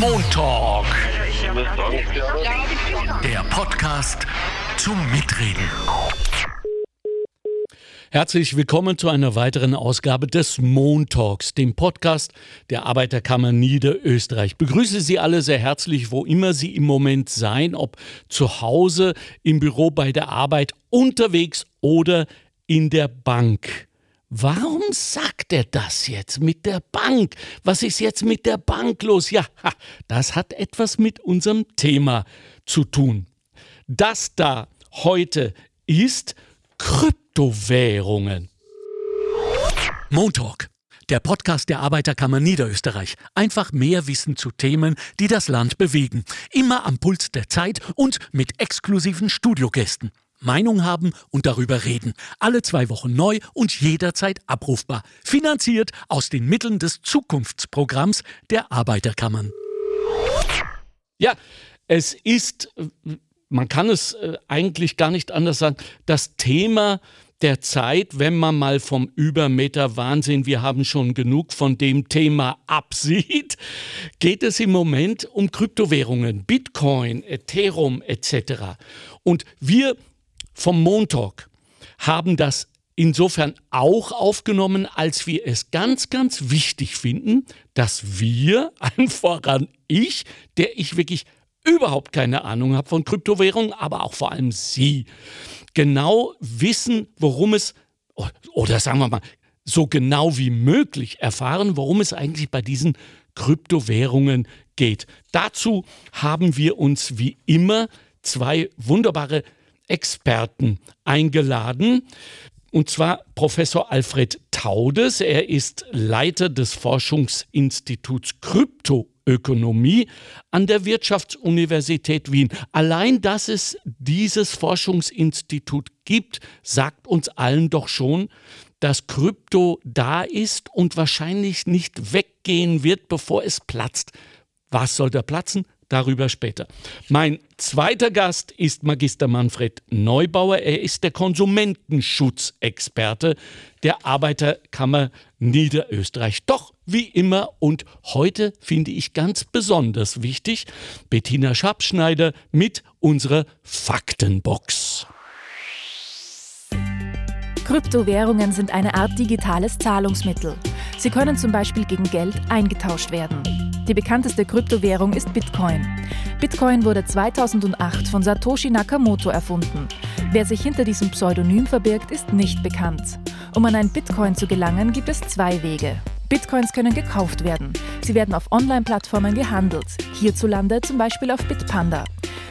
Montalk. Der Podcast zum Mitreden. Herzlich willkommen zu einer weiteren Ausgabe des Montalks, dem Podcast der Arbeiterkammer Niederösterreich. begrüße Sie alle sehr herzlich, wo immer Sie im Moment seien, ob zu Hause, im Büro, bei der Arbeit, unterwegs oder in der Bank. Warum sagt er das jetzt mit der Bank? Was ist jetzt mit der Bank los? Ja, das hat etwas mit unserem Thema zu tun. Das da heute ist Kryptowährungen. Montalk, der Podcast der Arbeiterkammer Niederösterreich. Einfach mehr Wissen zu Themen, die das Land bewegen. Immer am Puls der Zeit und mit exklusiven Studiogästen. Meinung haben und darüber reden. Alle zwei Wochen neu und jederzeit abrufbar. Finanziert aus den Mitteln des Zukunftsprogramms der Arbeiterkammern. Ja, es ist, man kann es äh, eigentlich gar nicht anders sagen, das Thema der Zeit, wenn man mal vom Übermeter Wahnsinn, wir haben schon genug von dem Thema absieht, geht es im Moment um Kryptowährungen, Bitcoin, Ethereum etc. Und wir vom Montag haben das insofern auch aufgenommen, als wir es ganz, ganz wichtig finden, dass wir, allen voran ich, der ich wirklich überhaupt keine Ahnung habe von Kryptowährungen, aber auch vor allem Sie, genau wissen, worum es, oder sagen wir mal, so genau wie möglich erfahren, worum es eigentlich bei diesen Kryptowährungen geht. Dazu haben wir uns wie immer zwei wunderbare Experten eingeladen. Und zwar Professor Alfred Taudes. Er ist Leiter des Forschungsinstituts Kryptoökonomie an der Wirtschaftsuniversität Wien. Allein, dass es dieses Forschungsinstitut gibt, sagt uns allen doch schon, dass Krypto da ist und wahrscheinlich nicht weggehen wird, bevor es platzt. Was soll da platzen? Darüber später. Mein zweiter Gast ist Magister Manfred Neubauer. Er ist der Konsumentenschutzexperte der Arbeiterkammer Niederösterreich. Doch wie immer und heute finde ich ganz besonders wichtig Bettina Schabschneider mit unserer Faktenbox. Kryptowährungen sind eine Art digitales Zahlungsmittel. Sie können zum Beispiel gegen Geld eingetauscht werden. Die bekannteste Kryptowährung ist Bitcoin. Bitcoin wurde 2008 von Satoshi Nakamoto erfunden. Wer sich hinter diesem Pseudonym verbirgt, ist nicht bekannt. Um an ein Bitcoin zu gelangen, gibt es zwei Wege. Bitcoins können gekauft werden. Sie werden auf Online-Plattformen gehandelt, hierzulande zum Beispiel auf Bitpanda.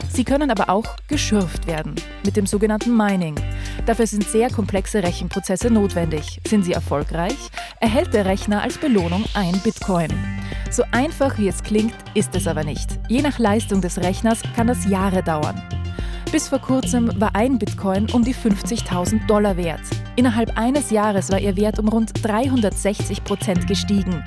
Sie können aber auch geschürft werden mit dem sogenannten Mining. Dafür sind sehr komplexe Rechenprozesse notwendig. Sind sie erfolgreich, erhält der Rechner als Belohnung ein Bitcoin. So einfach wie es klingt, ist es aber nicht. Je nach Leistung des Rechners kann das Jahre dauern. Bis vor kurzem war ein Bitcoin um die 50.000 Dollar wert. Innerhalb eines Jahres war ihr Wert um rund 360 Prozent gestiegen.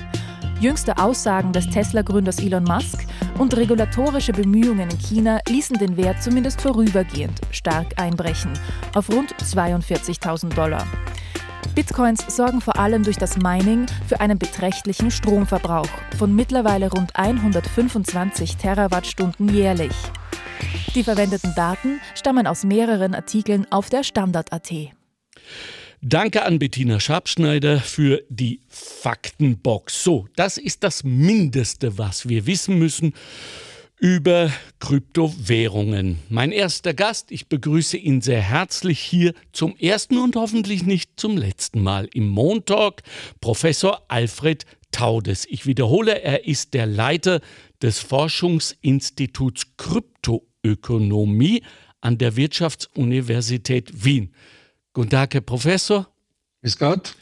Jüngste Aussagen des Tesla-Gründers Elon Musk und regulatorische Bemühungen in China ließen den Wert zumindest vorübergehend stark einbrechen auf rund 42.000 Dollar. Bitcoins sorgen vor allem durch das Mining für einen beträchtlichen Stromverbrauch von mittlerweile rund 125 Terawattstunden jährlich. Die verwendeten Daten stammen aus mehreren Artikeln auf der Standard.at. Danke an Bettina Schabschneider für die Faktenbox. So, das ist das Mindeste, was wir wissen müssen über Kryptowährungen. Mein erster Gast, ich begrüße ihn sehr herzlich hier zum ersten und hoffentlich nicht zum letzten Mal im Montalk, Professor Alfred Taudes. Ich wiederhole, er ist der Leiter des Forschungsinstituts Kryptoökonomie an der Wirtschaftsuniversität Wien. Guten Tag, Herr Professor. Bis Gott.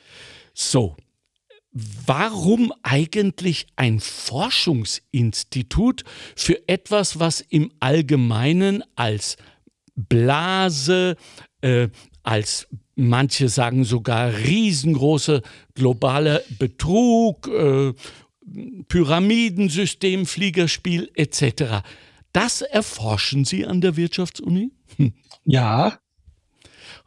So, warum eigentlich ein Forschungsinstitut für etwas, was im Allgemeinen als Blase, äh, als manche sagen sogar riesengroße globale Betrug, äh, Pyramidensystem, Fliegerspiel etc. Das erforschen Sie an der Wirtschaftsuni? Hm. Ja,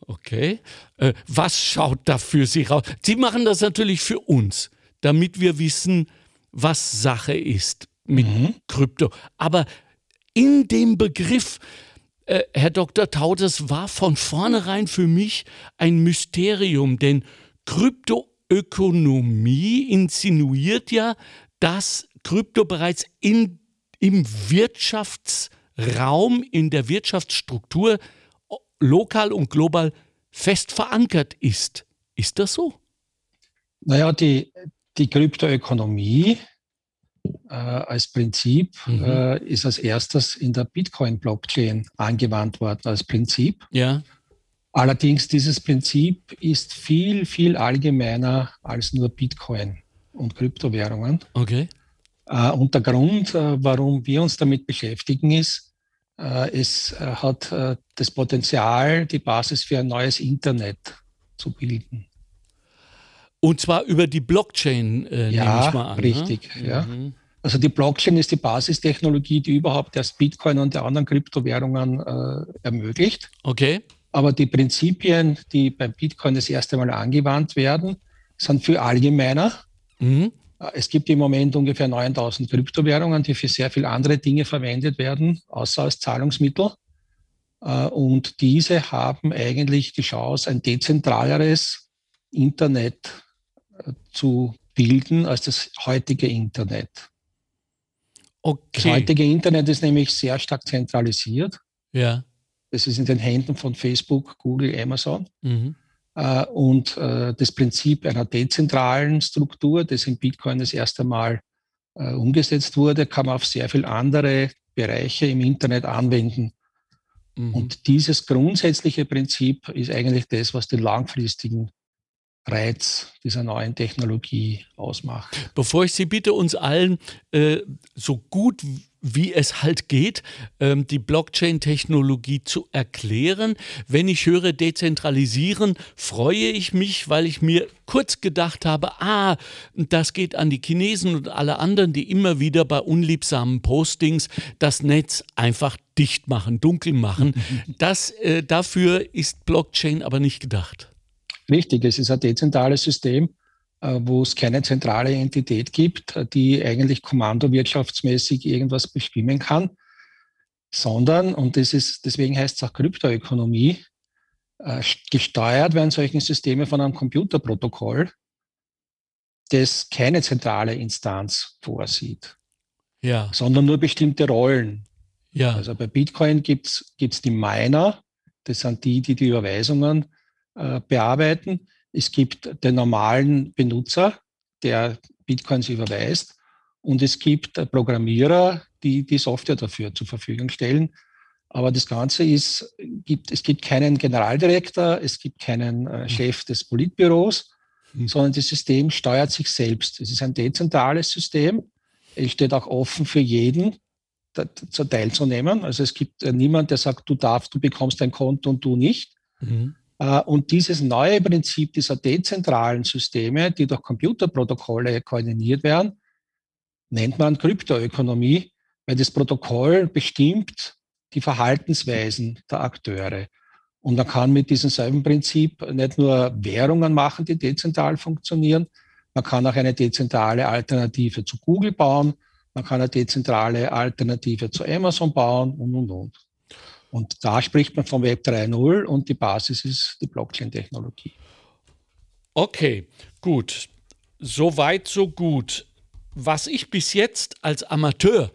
Okay. Äh, was schaut da für Sie raus? Sie machen das natürlich für uns, damit wir wissen, was Sache ist. mit mhm. Krypto. Aber in dem Begriff, äh, Herr Dr. Tau, das war von vornherein für mich ein Mysterium, denn Kryptoökonomie insinuiert ja, dass Krypto bereits in, im Wirtschaftsraum, in der Wirtschaftsstruktur lokal und global fest verankert ist. Ist das so? Naja, die, die Kryptoökonomie äh, als Prinzip mhm. äh, ist als erstes in der Bitcoin-Blockchain angewandt worden als Prinzip. Ja. Allerdings dieses Prinzip ist viel, viel allgemeiner als nur Bitcoin und Kryptowährungen. Okay. Äh, und der Grund, äh, warum wir uns damit beschäftigen, ist, äh, es hat das Potenzial, die Basis für ein neues Internet zu bilden. Und zwar über die Blockchain, äh, ja, nehme ich mal an. Ne? Richtig, ne? ja. Mhm. Also die Blockchain ist die Basistechnologie, die überhaupt erst Bitcoin und die anderen Kryptowährungen äh, ermöglicht. Okay. Aber die Prinzipien, die beim Bitcoin das erste Mal angewandt werden, sind viel allgemeiner. Mhm. Es gibt im Moment ungefähr 9000 Kryptowährungen, die für sehr viele andere Dinge verwendet werden, außer als Zahlungsmittel. Äh, und diese haben eigentlich die Chance, ein dezentraleres Internet äh, zu bilden als das heutige Internet. Okay. Das heutige Internet ist nämlich sehr stark zentralisiert. Ja. Es ist in den Händen von Facebook, Google, Amazon. Mhm. Äh, und äh, das Prinzip einer dezentralen Struktur, das in Bitcoin das erste Mal äh, umgesetzt wurde, kann man auf sehr viele andere Bereiche im Internet anwenden. Mhm. Und dieses grundsätzliche Prinzip ist eigentlich das, was den langfristigen Reiz dieser neuen Technologie ausmacht. Bevor ich Sie bitte, uns allen äh, so gut wie es halt geht, ähm, die Blockchain-Technologie zu erklären. Wenn ich höre dezentralisieren, freue ich mich, weil ich mir kurz gedacht habe, ah, das geht an die Chinesen und alle anderen, die immer wieder bei unliebsamen Postings das Netz einfach dicht machen, dunkel machen. Das, äh, dafür ist Blockchain aber nicht gedacht. Richtig, es ist ein dezentrales System wo es keine zentrale Entität gibt, äh, die eigentlich kommandowirtschaftsmäßig irgendwas bestimmen kann, sondern, und das ist, deswegen heißt es auch Kryptoökonomie, äh, gesteuert werden solche Systeme von einem Computerprotokoll, das keine zentrale Instanz vorsieht, ja. sondern nur bestimmte Rollen. Ja. Also bei Bitcoin gibt es die Miner, das sind die, die die Überweisungen äh, bearbeiten. Es gibt den normalen Benutzer, der Bitcoins überweist. Und es gibt Programmierer, die die Software dafür zur Verfügung stellen. Aber das Ganze ist, gibt, es gibt keinen Generaldirektor, es gibt keinen äh, hm. Chef des Politbüros, mhm. sondern das System steuert sich selbst. Es ist ein dezentrales System. Es steht auch offen für jeden, da, teilzunehmen. Also es gibt äh, niemand, der sagt, du darfst, du bekommst ein Konto und du nicht. Mhm. Äh, und dieses neue Prinzip dieser dezentralen Systeme, die durch Computerprotokolle koordiniert werden, nennt man Kryptoökonomie, weil das Protokoll bestimmt die Verhaltensweisen der Akteure. Und man kann mit diesem selben Prinzip nicht nur Währungen machen, die dezentral funktionieren, man kann auch eine dezentrale Alternative zu Google bauen, man kann eine dezentrale Alternative zu Amazon bauen und, und, und. Und da spricht man vom Web 3.0 und die Basis ist die Blockchain-Technologie. Okay, gut. So weit, so gut. Was ich bis jetzt als Amateur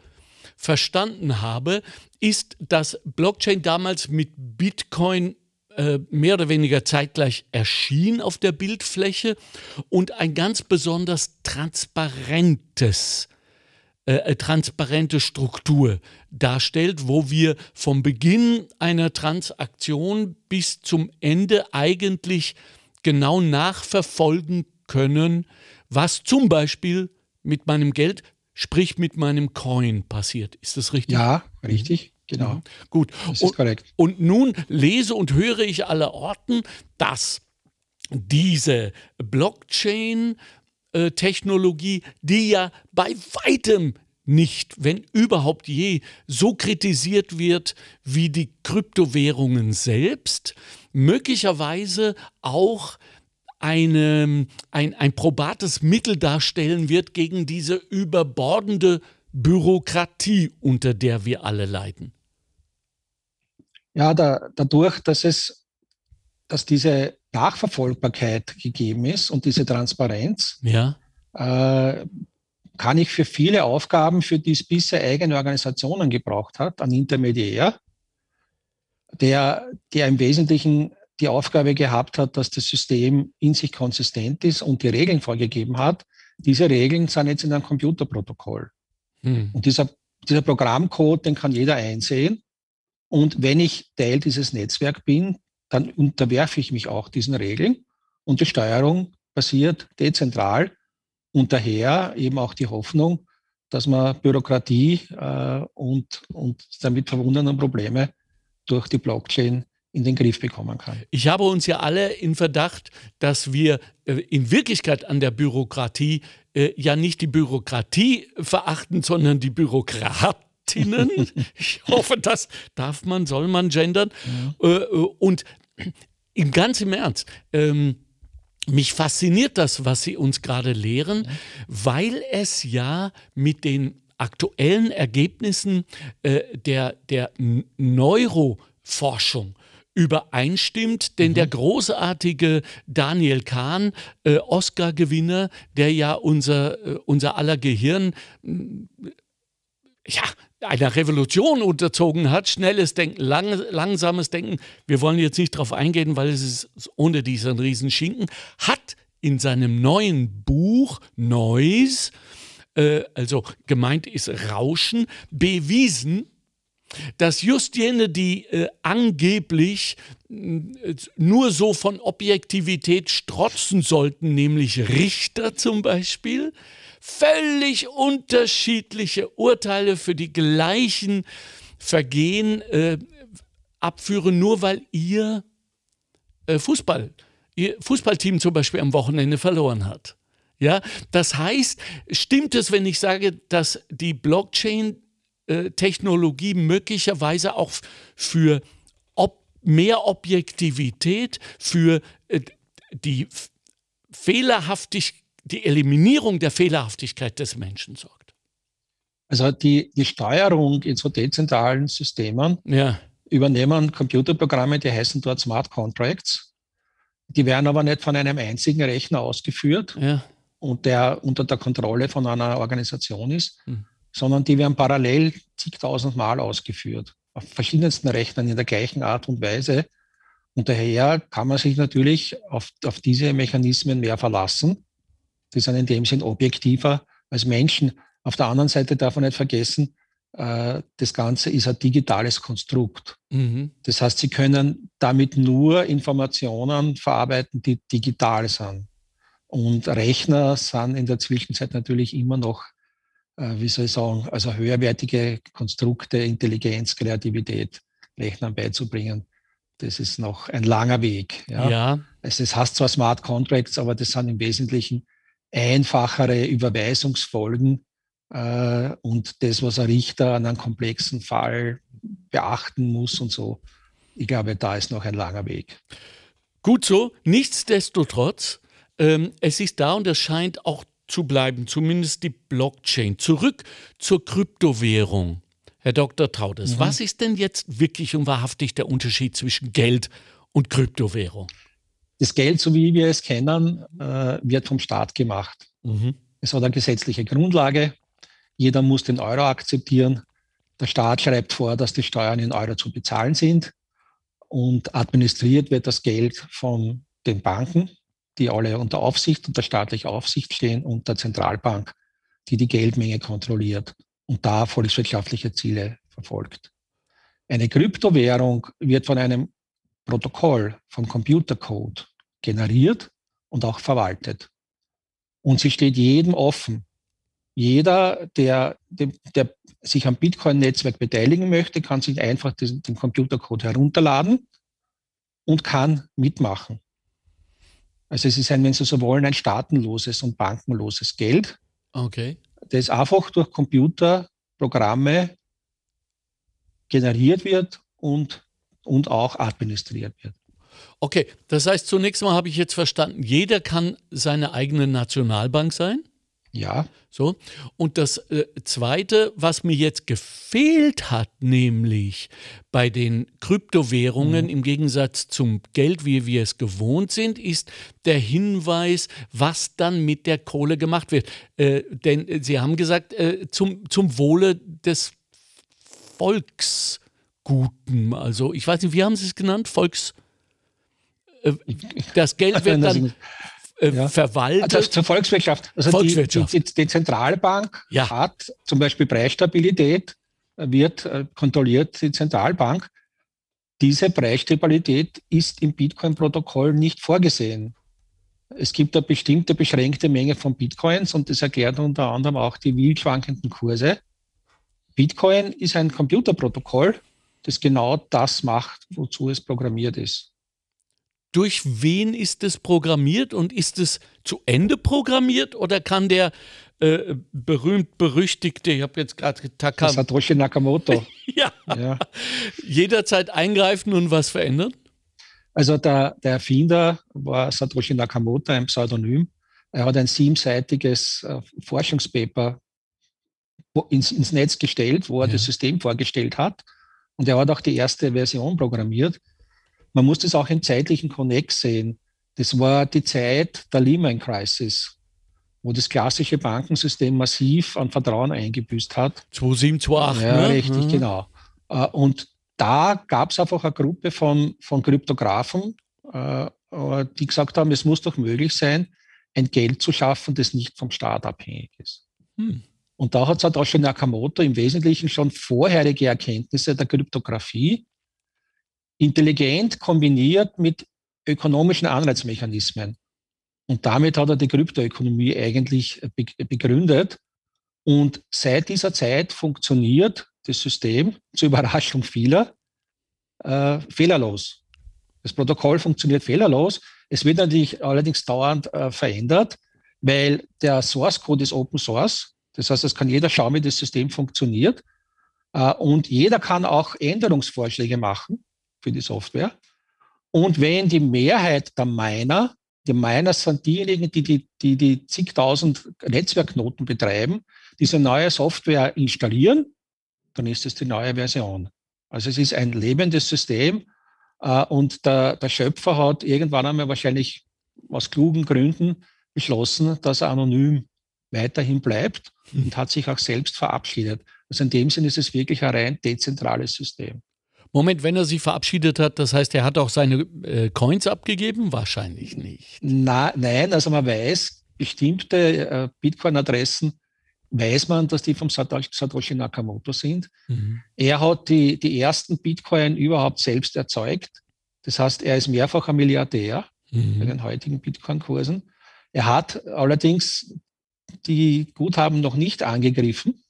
verstanden habe, ist, dass Blockchain damals mit Bitcoin äh, mehr oder weniger zeitgleich erschien auf der Bildfläche und ein ganz besonders transparentes äh, äh, transparente Struktur darstellt, wo wir vom Beginn einer Transaktion bis zum Ende eigentlich genau nachverfolgen können, was zum Beispiel mit meinem Geld, sprich mit meinem Coin passiert. Ist das richtig? Ja, richtig. Genau. Mhm. Gut. Das ist und, korrekt. Und nun lese und höre ich aller Orten, dass diese Blockchain äh, Technologie, die ja bei weitem nicht, wenn überhaupt je, so kritisiert wird wie die Kryptowährungen selbst, möglicherweise auch eine, ein, ein probates Mittel darstellen wird gegen diese überbordende Bürokratie, unter der wir alle leiden? Ja, da, dadurch, dass es, dass diese Nachverfolgbarkeit gegeben ist und diese Transparenz, ja. äh, kann ich für viele Aufgaben, für die es bisher eigene Organisationen gebraucht hat, einen Intermediär, der, der im Wesentlichen die Aufgabe gehabt hat, dass das System in sich konsistent ist und die Regeln vorgegeben hat. Diese Regeln sind jetzt in einem Computerprotokoll. Hm. Und dieser, dieser Programmcode, den kann jeder einsehen. Und wenn ich Teil dieses Netzwerks bin, dann unterwerfe ich mich auch diesen Regeln. Und die Steuerung passiert dezentral und daher eben auch die Hoffnung, dass man Bürokratie äh, und, und damit verbundenen Probleme durch die Blockchain in den Griff bekommen kann. Ich habe uns ja alle in Verdacht, dass wir äh, in Wirklichkeit an der Bürokratie äh, ja nicht die Bürokratie verachten, sondern die Bürokratinnen. ich hoffe, das darf man, soll man gendern. Äh und im ganz im Ernst, ähm, mich fasziniert das, was Sie uns gerade lehren, weil es ja mit den aktuellen Ergebnissen äh, der, der Neuroforschung übereinstimmt, denn mhm. der großartige Daniel Kahn, äh, Oscar-Gewinner, der ja unser, äh, unser aller Gehirn ja, einer Revolution unterzogen hat, schnelles Denken, lang, langsames Denken, wir wollen jetzt nicht darauf eingehen, weil es ist ohne diesen Riesenschinken, hat in seinem neuen Buch Noise, äh, also gemeint ist Rauschen, bewiesen, dass just jene, die äh, angeblich äh, nur so von Objektivität strotzen sollten, nämlich Richter zum Beispiel, völlig unterschiedliche Urteile für die gleichen Vergehen äh, abführen, nur weil ihr äh, Fußball, ihr Fußballteam zum Beispiel am Wochenende verloren hat. Ja, das heißt, stimmt es, wenn ich sage, dass die Blockchain-Technologie möglicherweise auch für ob mehr Objektivität, für äh, die Fehlerhaftigkeit die Eliminierung der Fehlerhaftigkeit des Menschen sorgt. Also die, die Steuerung in so dezentralen Systemen ja. übernehmen Computerprogramme, die heißen dort Smart Contracts. Die werden aber nicht von einem einzigen Rechner ausgeführt ja. und der unter der Kontrolle von einer Organisation ist, hm. sondern die werden parallel zigtausend Mal ausgeführt, auf verschiedensten Rechnern in der gleichen Art und Weise. Und daher kann man sich natürlich auf, auf diese Mechanismen mehr verlassen. Die sind in dem Sinn objektiver als Menschen. Auf der anderen Seite darf man nicht vergessen, äh, das Ganze ist ein digitales Konstrukt. Mhm. Das heißt, Sie können damit nur Informationen verarbeiten, die digital sind. Und Rechner sind in der Zwischenzeit natürlich immer noch, äh, wie soll ich sagen, also höherwertige Konstrukte, Intelligenz, Kreativität Rechnern beizubringen. Das ist noch ein langer Weg. Ja. ja. Es heißt zwar Smart Contracts, aber das sind im Wesentlichen einfachere Überweisungsfolgen äh, und das, was ein Richter an einem komplexen Fall beachten muss und so. Ich glaube, da ist noch ein langer Weg. Gut so. Nichtsdestotrotz, ähm, es ist da und es scheint auch zu bleiben, zumindest die Blockchain. Zurück zur Kryptowährung. Herr Dr. Traudes, mhm. was ist denn jetzt wirklich und wahrhaftig der Unterschied zwischen Geld und Kryptowährung? Das Geld, so wie wir es kennen, äh, wird vom Staat gemacht. Mhm. Es hat eine gesetzliche Grundlage. Jeder muss den Euro akzeptieren. Der Staat schreibt vor, dass die Steuern in Euro zu bezahlen sind. Und administriert wird das Geld von den Banken, die alle unter Aufsicht, unter staatlicher Aufsicht stehen, und der Zentralbank, die die Geldmenge kontrolliert und da volkswirtschaftliche Ziele verfolgt. Eine Kryptowährung wird von einem Protokoll, vom Computercode generiert und auch verwaltet. Und sie steht jedem offen. Jeder, der, der, der sich am Bitcoin-Netzwerk beteiligen möchte, kann sich einfach den, den Computercode herunterladen und kann mitmachen. Also es ist ein, wenn Sie so wollen, ein staatenloses und bankenloses Geld. Okay. Das einfach durch Computerprogramme generiert wird und, und auch administriert wird. Okay, das heißt, zunächst mal habe ich jetzt verstanden, jeder kann seine eigene Nationalbank sein? Ja. So. Und das äh, Zweite, was mir jetzt gefehlt hat, nämlich bei den Kryptowährungen mhm. im Gegensatz zum Geld, wie wir es gewohnt sind, ist der Hinweis, was dann mit der Kohle gemacht wird. Äh, denn äh, Sie haben gesagt, äh, zum, zum Wohle des Volksguten. Also ich weiß nicht, wie haben Sie es genannt? Volks... Äh, das Geld wird dann äh, ja. verwaltet. Also zur Volkswirtschaft. Also Volkswirtschaft. Die, die, die Zentralbank ja. hat zum Beispiel Preisstabilität, wird äh, kontrolliert die Zentralbank. Diese Preisstabilität ist im Bitcoin-Protokoll nicht vorgesehen. Es gibt eine bestimmte beschränkte Menge von Bitcoins und das erklärt unter anderem auch die wild schwankenden Kurse. Bitcoin ist ein Computerprotokoll, das genau das macht, wozu es programmiert ist durch wen ist es programmiert und ist es zu Ende programmiert oder kann der äh, berühmt-berüchtigte, ich habe jetzt gerade Taka Satoshi Nakamoto ja, ja, jederzeit eingreifen und was verändern? Also der, der Erfinder war Satoshi Nakamoto, ein Pseudonym. Er hat ein siebenseitiges äh, Forschungspaper ins, ins, Netz gestellt, wo er ja. das System vorgestellt hat. Und er hat auch die erste Version programmiert. Man muss das auch im zeitlichen Konnex sehen. Das war die Zeit der Lehman Crisis, wo das klassische Bankensystem massiv an Vertrauen eingebüßt hat. 2007, 2008. Ja, ne? richtig, mhm. genau. Äh, und da gab es einfach eine Gruppe von, von Kryptografen, äh, äh, die gesagt haben, es muss doch möglich sein, ein Geld zu schaffen, das nicht vom Staat abhängig ist. Hm. Und da hat Satoshi Nakamoto im Wesentlichen schon vorherige Erkenntnisse der Kryptographie intelligent kombiniert mit ökonomischen Anreizmechanismen. Und damit hat er die Kryptoökonomie eigentlich begründet. Und seit dieser Zeit funktioniert das System zur Überraschung vieler äh, fehlerlos. Das Protokoll funktioniert fehlerlos. Es wird natürlich allerdings dauernd äh, verändert, weil der Source Code ist Open Source. Das heißt, es kann jeder schauen, wie das System funktioniert. Äh, und jeder kann auch Änderungsvorschläge machen für die Software. Und wenn die Mehrheit der Miner, die Miner sind diejenigen, die die, die, die zigtausend Netzwerkknoten betreiben, diese neue Software installieren, dann ist es die neue Version. Also es ist ein lebendes System äh, und der, der Schöpfer hat irgendwann einmal wahrscheinlich aus klugen Gründen beschlossen, dass er anonym weiterhin bleibt hm. und hat sich auch selbst verabschiedet. Also in dem Sinne ist es wirklich ein rein dezentrales System. Moment, wenn er sich verabschiedet hat, das heißt, er hat auch seine äh, Coins abgegeben? Wahrscheinlich nicht. Na, nein, also man weiß, bestimmte äh, Bitcoin-Adressen weiß man, dass die vom Satoshi Nakamoto sind. Mhm. Er hat die, die ersten Bitcoin überhaupt selbst erzeugt. Das heißt, er ist mehrfacher Milliardär mhm. bei den heutigen Bitcoin-Kursen. Er hat allerdings die Guthaben noch nicht angegriffen.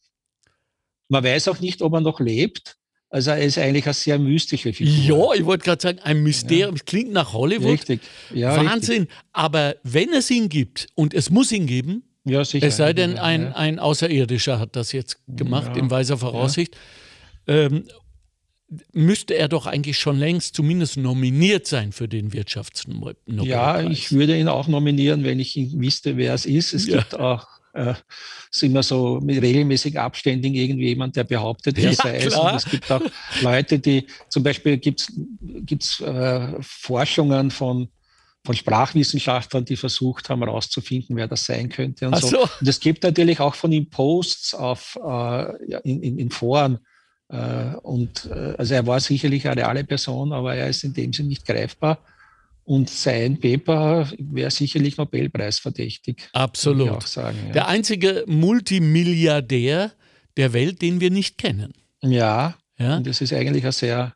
Man weiß auch nicht, ob er noch lebt. Also er ist eigentlich eine sehr mystische Figur. Ja, ich wollte gerade sagen, ein Mysterium. Ja. Klingt nach Hollywood. Richtig. Ja, Wahnsinn. Richtig. Aber wenn es ihn gibt, und es muss ihn geben, ja, sicher. es sei denn, ein, ein Außerirdischer hat das jetzt gemacht, in weiser Voraussicht, ähm, müsste er doch eigentlich schon längst zumindest nominiert sein für den Wirtschaftsnobelpreis. Ja, ich würde ihn auch nominieren, wenn ich wüsste, wer es ist. Es gibt auch äh, ist immer so mit regelmäßig Abständen irgendwie jemand, der behauptet, er ja, sei es. Und es gibt auch Leute, die zum Beispiel gibt es äh, Forschungen von, von Sprachwissenschaftlern, die versucht haben, herauszufinden, wer das sein könnte. Und, so. so. und es gibt natürlich auch von ihm Posts auf, äh, in, in, in Foren. Äh, und äh, also er war sicherlich eine reale Person, aber er ist in dem Sinne nicht greifbar. Und sein Paper wäre sicherlich Nobelpreis verdächtig. Absolut. Sagen, ja. Der einzige Multimilliardär der Welt, den wir nicht kennen. Ja, ja? und das ist eigentlich eine sehr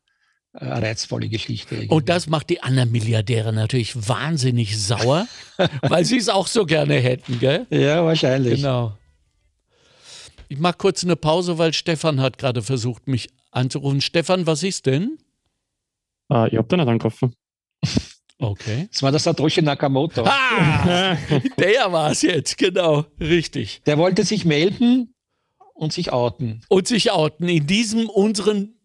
äh, reizvolle Geschichte. Irgendwie. Und das macht die anderen Milliardäre natürlich wahnsinnig sauer, weil sie es auch so gerne hätten, gell? Ja, wahrscheinlich. Genau. Ich mache kurz eine Pause, weil Stefan hat gerade versucht, mich anzurufen. Stefan, was ist denn? Uh, ich habe da nicht angerufen. Okay. Das war der Satoshi Nakamoto. Ah, der war es jetzt, genau, richtig. Der wollte sich melden und sich outen. Und sich outen in diesem unseren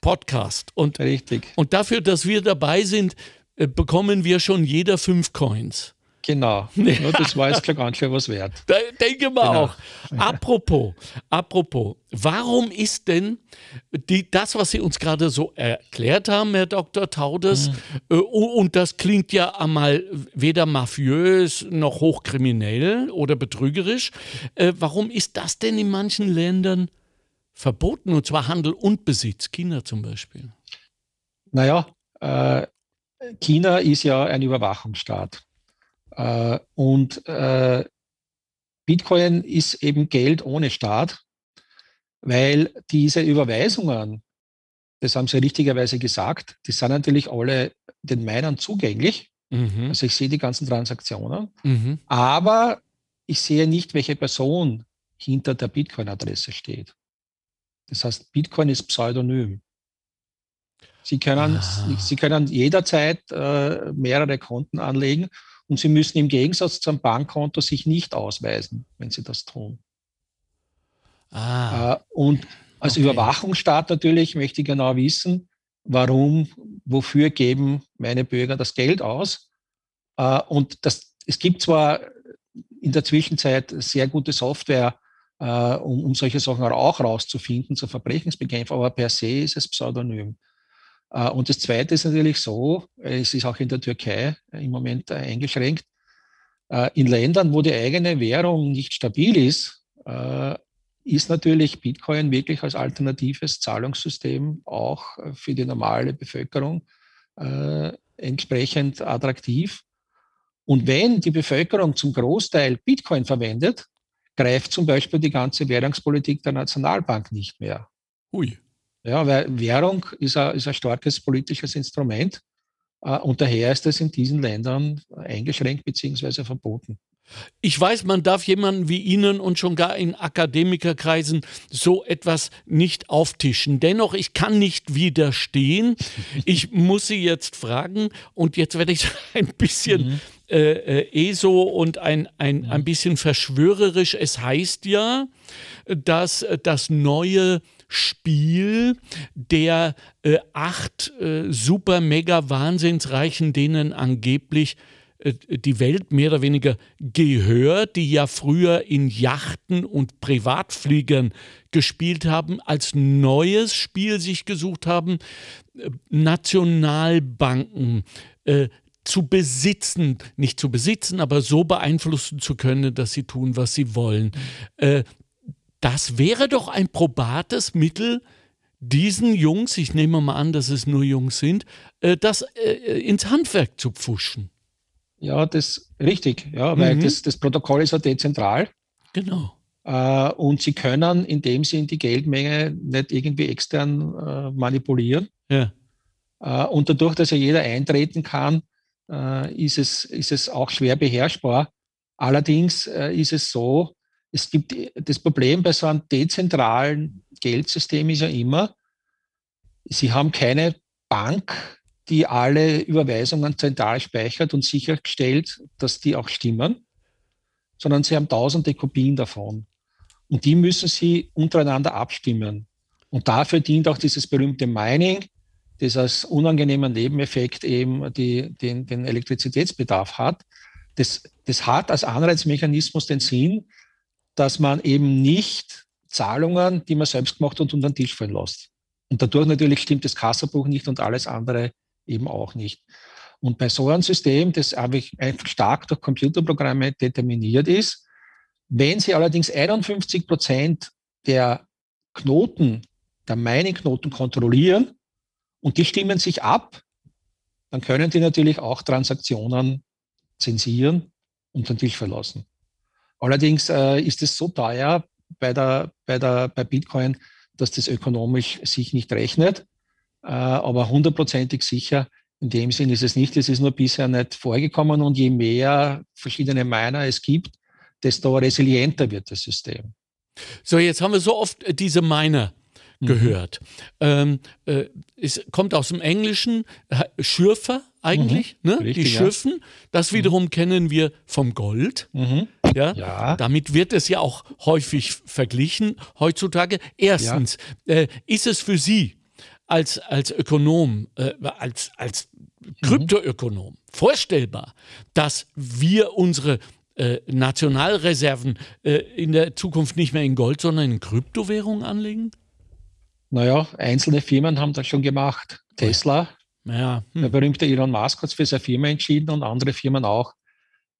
Podcast. Und, Richtig. Und dafür, dass wir dabei sind, äh, bekommen wir schon jeder fünf Coins. Genau. Ja, das war jetzt klar ganz schön was wert. Da denke mal genau. auch. Apropos, apropos, warum ist denn die, das, was Sie uns gerade so erklärt haben, Herr Dr. Taudes, mhm. äh, und das klingt ja einmal weder mafiös noch hochkriminell oder betrügerisch, äh, warum ist das denn in manchen Ländern verboten, und zwar Handel und Besitz, China zum Beispiel? Naja, äh, China ist ja ein Überwachungsstaat. Äh, und äh, Bitcoin ist eben Geld ohne Staat, weil diese Überweisungen, das haben Sie richtigerweise gesagt, die sind natürlich alle den Minern zugänglich. Mhm. Also ich sehe die ganzen Transaktionen, mhm. aber ich sehe nicht, welche Person hinter der Bitcoin-Adresse steht. Das heißt, Bitcoin ist pseudonym. Sie können, ah. Sie können jederzeit äh, mehrere Konten anlegen und Sie müssen im Gegensatz zum Bankkonto sich nicht ausweisen, wenn Sie das tun. Ah. Äh, und als okay. Überwachungsstaat natürlich möchte ich genau wissen, warum, wofür geben meine Bürger das Geld aus. Äh, und das, es gibt zwar in der Zwischenzeit sehr gute Software, äh, um, um solche Sachen auch rauszufinden zur Verbrechensbekämpfung, aber per se ist es pseudonym. Äh, und das Zweite ist natürlich so, es ist auch in der Türkei im Moment eingeschränkt, äh, in Ländern, wo die eigene Währung nicht stabil ist, äh, ist natürlich Bitcoin wirklich als alternatives Zahlungssystem auch für die normale Bevölkerung entsprechend attraktiv. Und wenn die Bevölkerung zum Großteil Bitcoin verwendet, greift zum Beispiel die ganze Währungspolitik der Nationalbank nicht mehr. Ui. Ja, weil Währung ist ein, ist ein starkes politisches Instrument äh, und daher ist es in diesen Ländern eingeschränkt bzw. verboten. Ich weiß, man darf jemanden wie Ihnen und schon gar in Akademikerkreisen so etwas nicht auftischen. Dennoch, ich kann nicht widerstehen. Ich muss Sie jetzt fragen und jetzt werde ich ein bisschen mhm. äh, äh, ESO und ein, ein, ein mhm. bisschen verschwörerisch. Es heißt ja, dass das neue Spiel der äh, acht äh, super mega wahnsinnsreichen, denen angeblich äh, die Welt mehr oder weniger gehört, die ja früher in Yachten und Privatfliegern gespielt haben, als neues Spiel sich gesucht haben, äh, Nationalbanken äh, zu besitzen, nicht zu besitzen, aber so beeinflussen zu können, dass sie tun, was sie wollen. Äh, das wäre doch ein probates Mittel, diesen Jungs, ich nehme mal an, dass es nur Jungs sind, äh, das äh, ins Handwerk zu pfuschen. Ja, das ist richtig, ja, weil mhm. das, das Protokoll ist ja dezentral. Genau. Äh, und sie können, indem sie die Geldmenge nicht irgendwie extern äh, manipulieren. Ja. Äh, und dadurch, dass ja jeder eintreten kann, äh, ist, es, ist es auch schwer beherrschbar. Allerdings ist es so, es gibt das Problem bei so einem dezentralen Geldsystem ist ja immer, Sie haben keine Bank, die alle Überweisungen zentral speichert und sicherstellt, dass die auch stimmen, sondern Sie haben tausende Kopien davon. Und die müssen Sie untereinander abstimmen. Und dafür dient auch dieses berühmte Mining, das als unangenehmer Nebeneffekt eben die, den, den Elektrizitätsbedarf hat. Das, das hat als Anreizmechanismus den Sinn, dass man eben nicht Zahlungen, die man selbst gemacht hat, unter den Tisch fallen lässt. Und dadurch natürlich stimmt das Kassabuch nicht und alles andere eben auch nicht. Und bei so einem System, das einfach stark durch Computerprogramme determiniert ist, wenn Sie allerdings 51 Prozent der Knoten, der Mining-Knoten kontrollieren und die stimmen sich ab, dann können die natürlich auch Transaktionen zensieren und den Tisch verlassen. Allerdings äh, ist es so teuer bei, der, bei, der, bei Bitcoin, dass das ökonomisch sich nicht rechnet. Äh, aber hundertprozentig sicher in dem Sinn ist es nicht. Es ist nur bisher nicht vorgekommen und je mehr verschiedene Miner es gibt, desto resilienter wird das System. So, jetzt haben wir so oft diese Miner. Gehört. Mhm. Ähm, äh, es kommt aus dem Englischen, Schürfer eigentlich, mhm. ne? Richtig, die Schürfen. Ja. Das wiederum mhm. kennen wir vom Gold. Mhm. Ja? ja? Damit wird es ja auch häufig verglichen heutzutage. Erstens, ja. äh, ist es für Sie als, als Ökonom, äh, als, als Kryptoökonom mhm. vorstellbar, dass wir unsere äh, Nationalreserven äh, in der Zukunft nicht mehr in Gold, sondern in Kryptowährungen anlegen? Naja, einzelne Firmen haben das schon gemacht. Tesla, ja. Hm. der berühmte Elon Musk hat es für seine Firma entschieden und andere Firmen auch.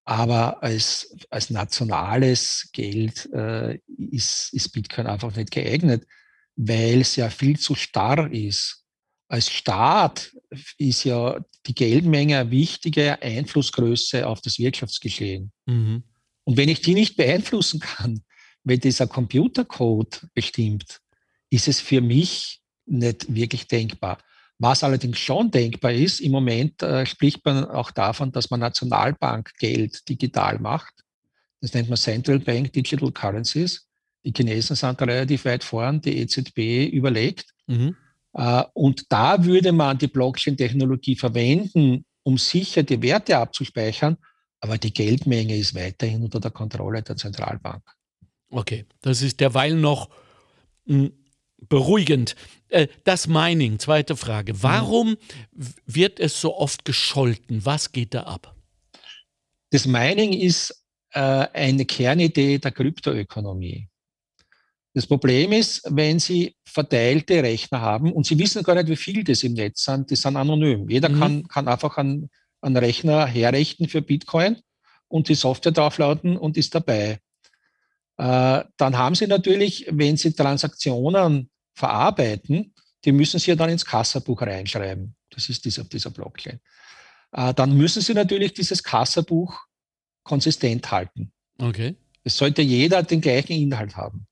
Aber als, als nationales Geld äh, ist, ist Bitcoin einfach nicht geeignet, weil es ja viel zu starr ist. Als Staat ist ja die Geldmenge eine wichtige Einflussgröße auf das Wirtschaftsgeschehen. Mhm. Und wenn ich die nicht beeinflussen kann, wenn dieser Computercode bestimmt, ist es für mich nicht wirklich denkbar. Was allerdings schon denkbar ist, im Moment äh, spricht man auch davon, dass man Nationalbankgeld digital macht. Das nennt man Central Bank Digital Currencies. Die Chinesen sind da relativ weit vorn, die EZB überlegt. Mhm. Äh, und da würde man die Blockchain-Technologie verwenden, um sicher die Werte abzuspeichern, aber die Geldmenge ist weiterhin unter der Kontrolle der Zentralbank. Okay, das ist derweil noch hm, beruhigend. Äh, das Mining, zweite Frage. Warum wird es so oft gescholten? Was geht da ab? Das Mining ist äh, eine Kernidee der Kryptoökonomie. Das Problem ist, wenn Sie verteilte Rechner haben und Sie wissen gar nicht, wie viel das im Netz sind, die sind anonym. Jeder mhm. kann, kann einfach einen, einen Rechner herrichten für Bitcoin und die Software draufladen und ist dabei. Äh, dann haben Sie natürlich, wenn Sie Transaktionen verarbeiten, die müssen Sie ja dann ins Kassabuch reinschreiben. Das ist dieser, dieser Blockchain. Äh, dann müssen Sie natürlich dieses Kassabuch konsistent halten. Okay. Es sollte jeder den gleichen Inhalt haben.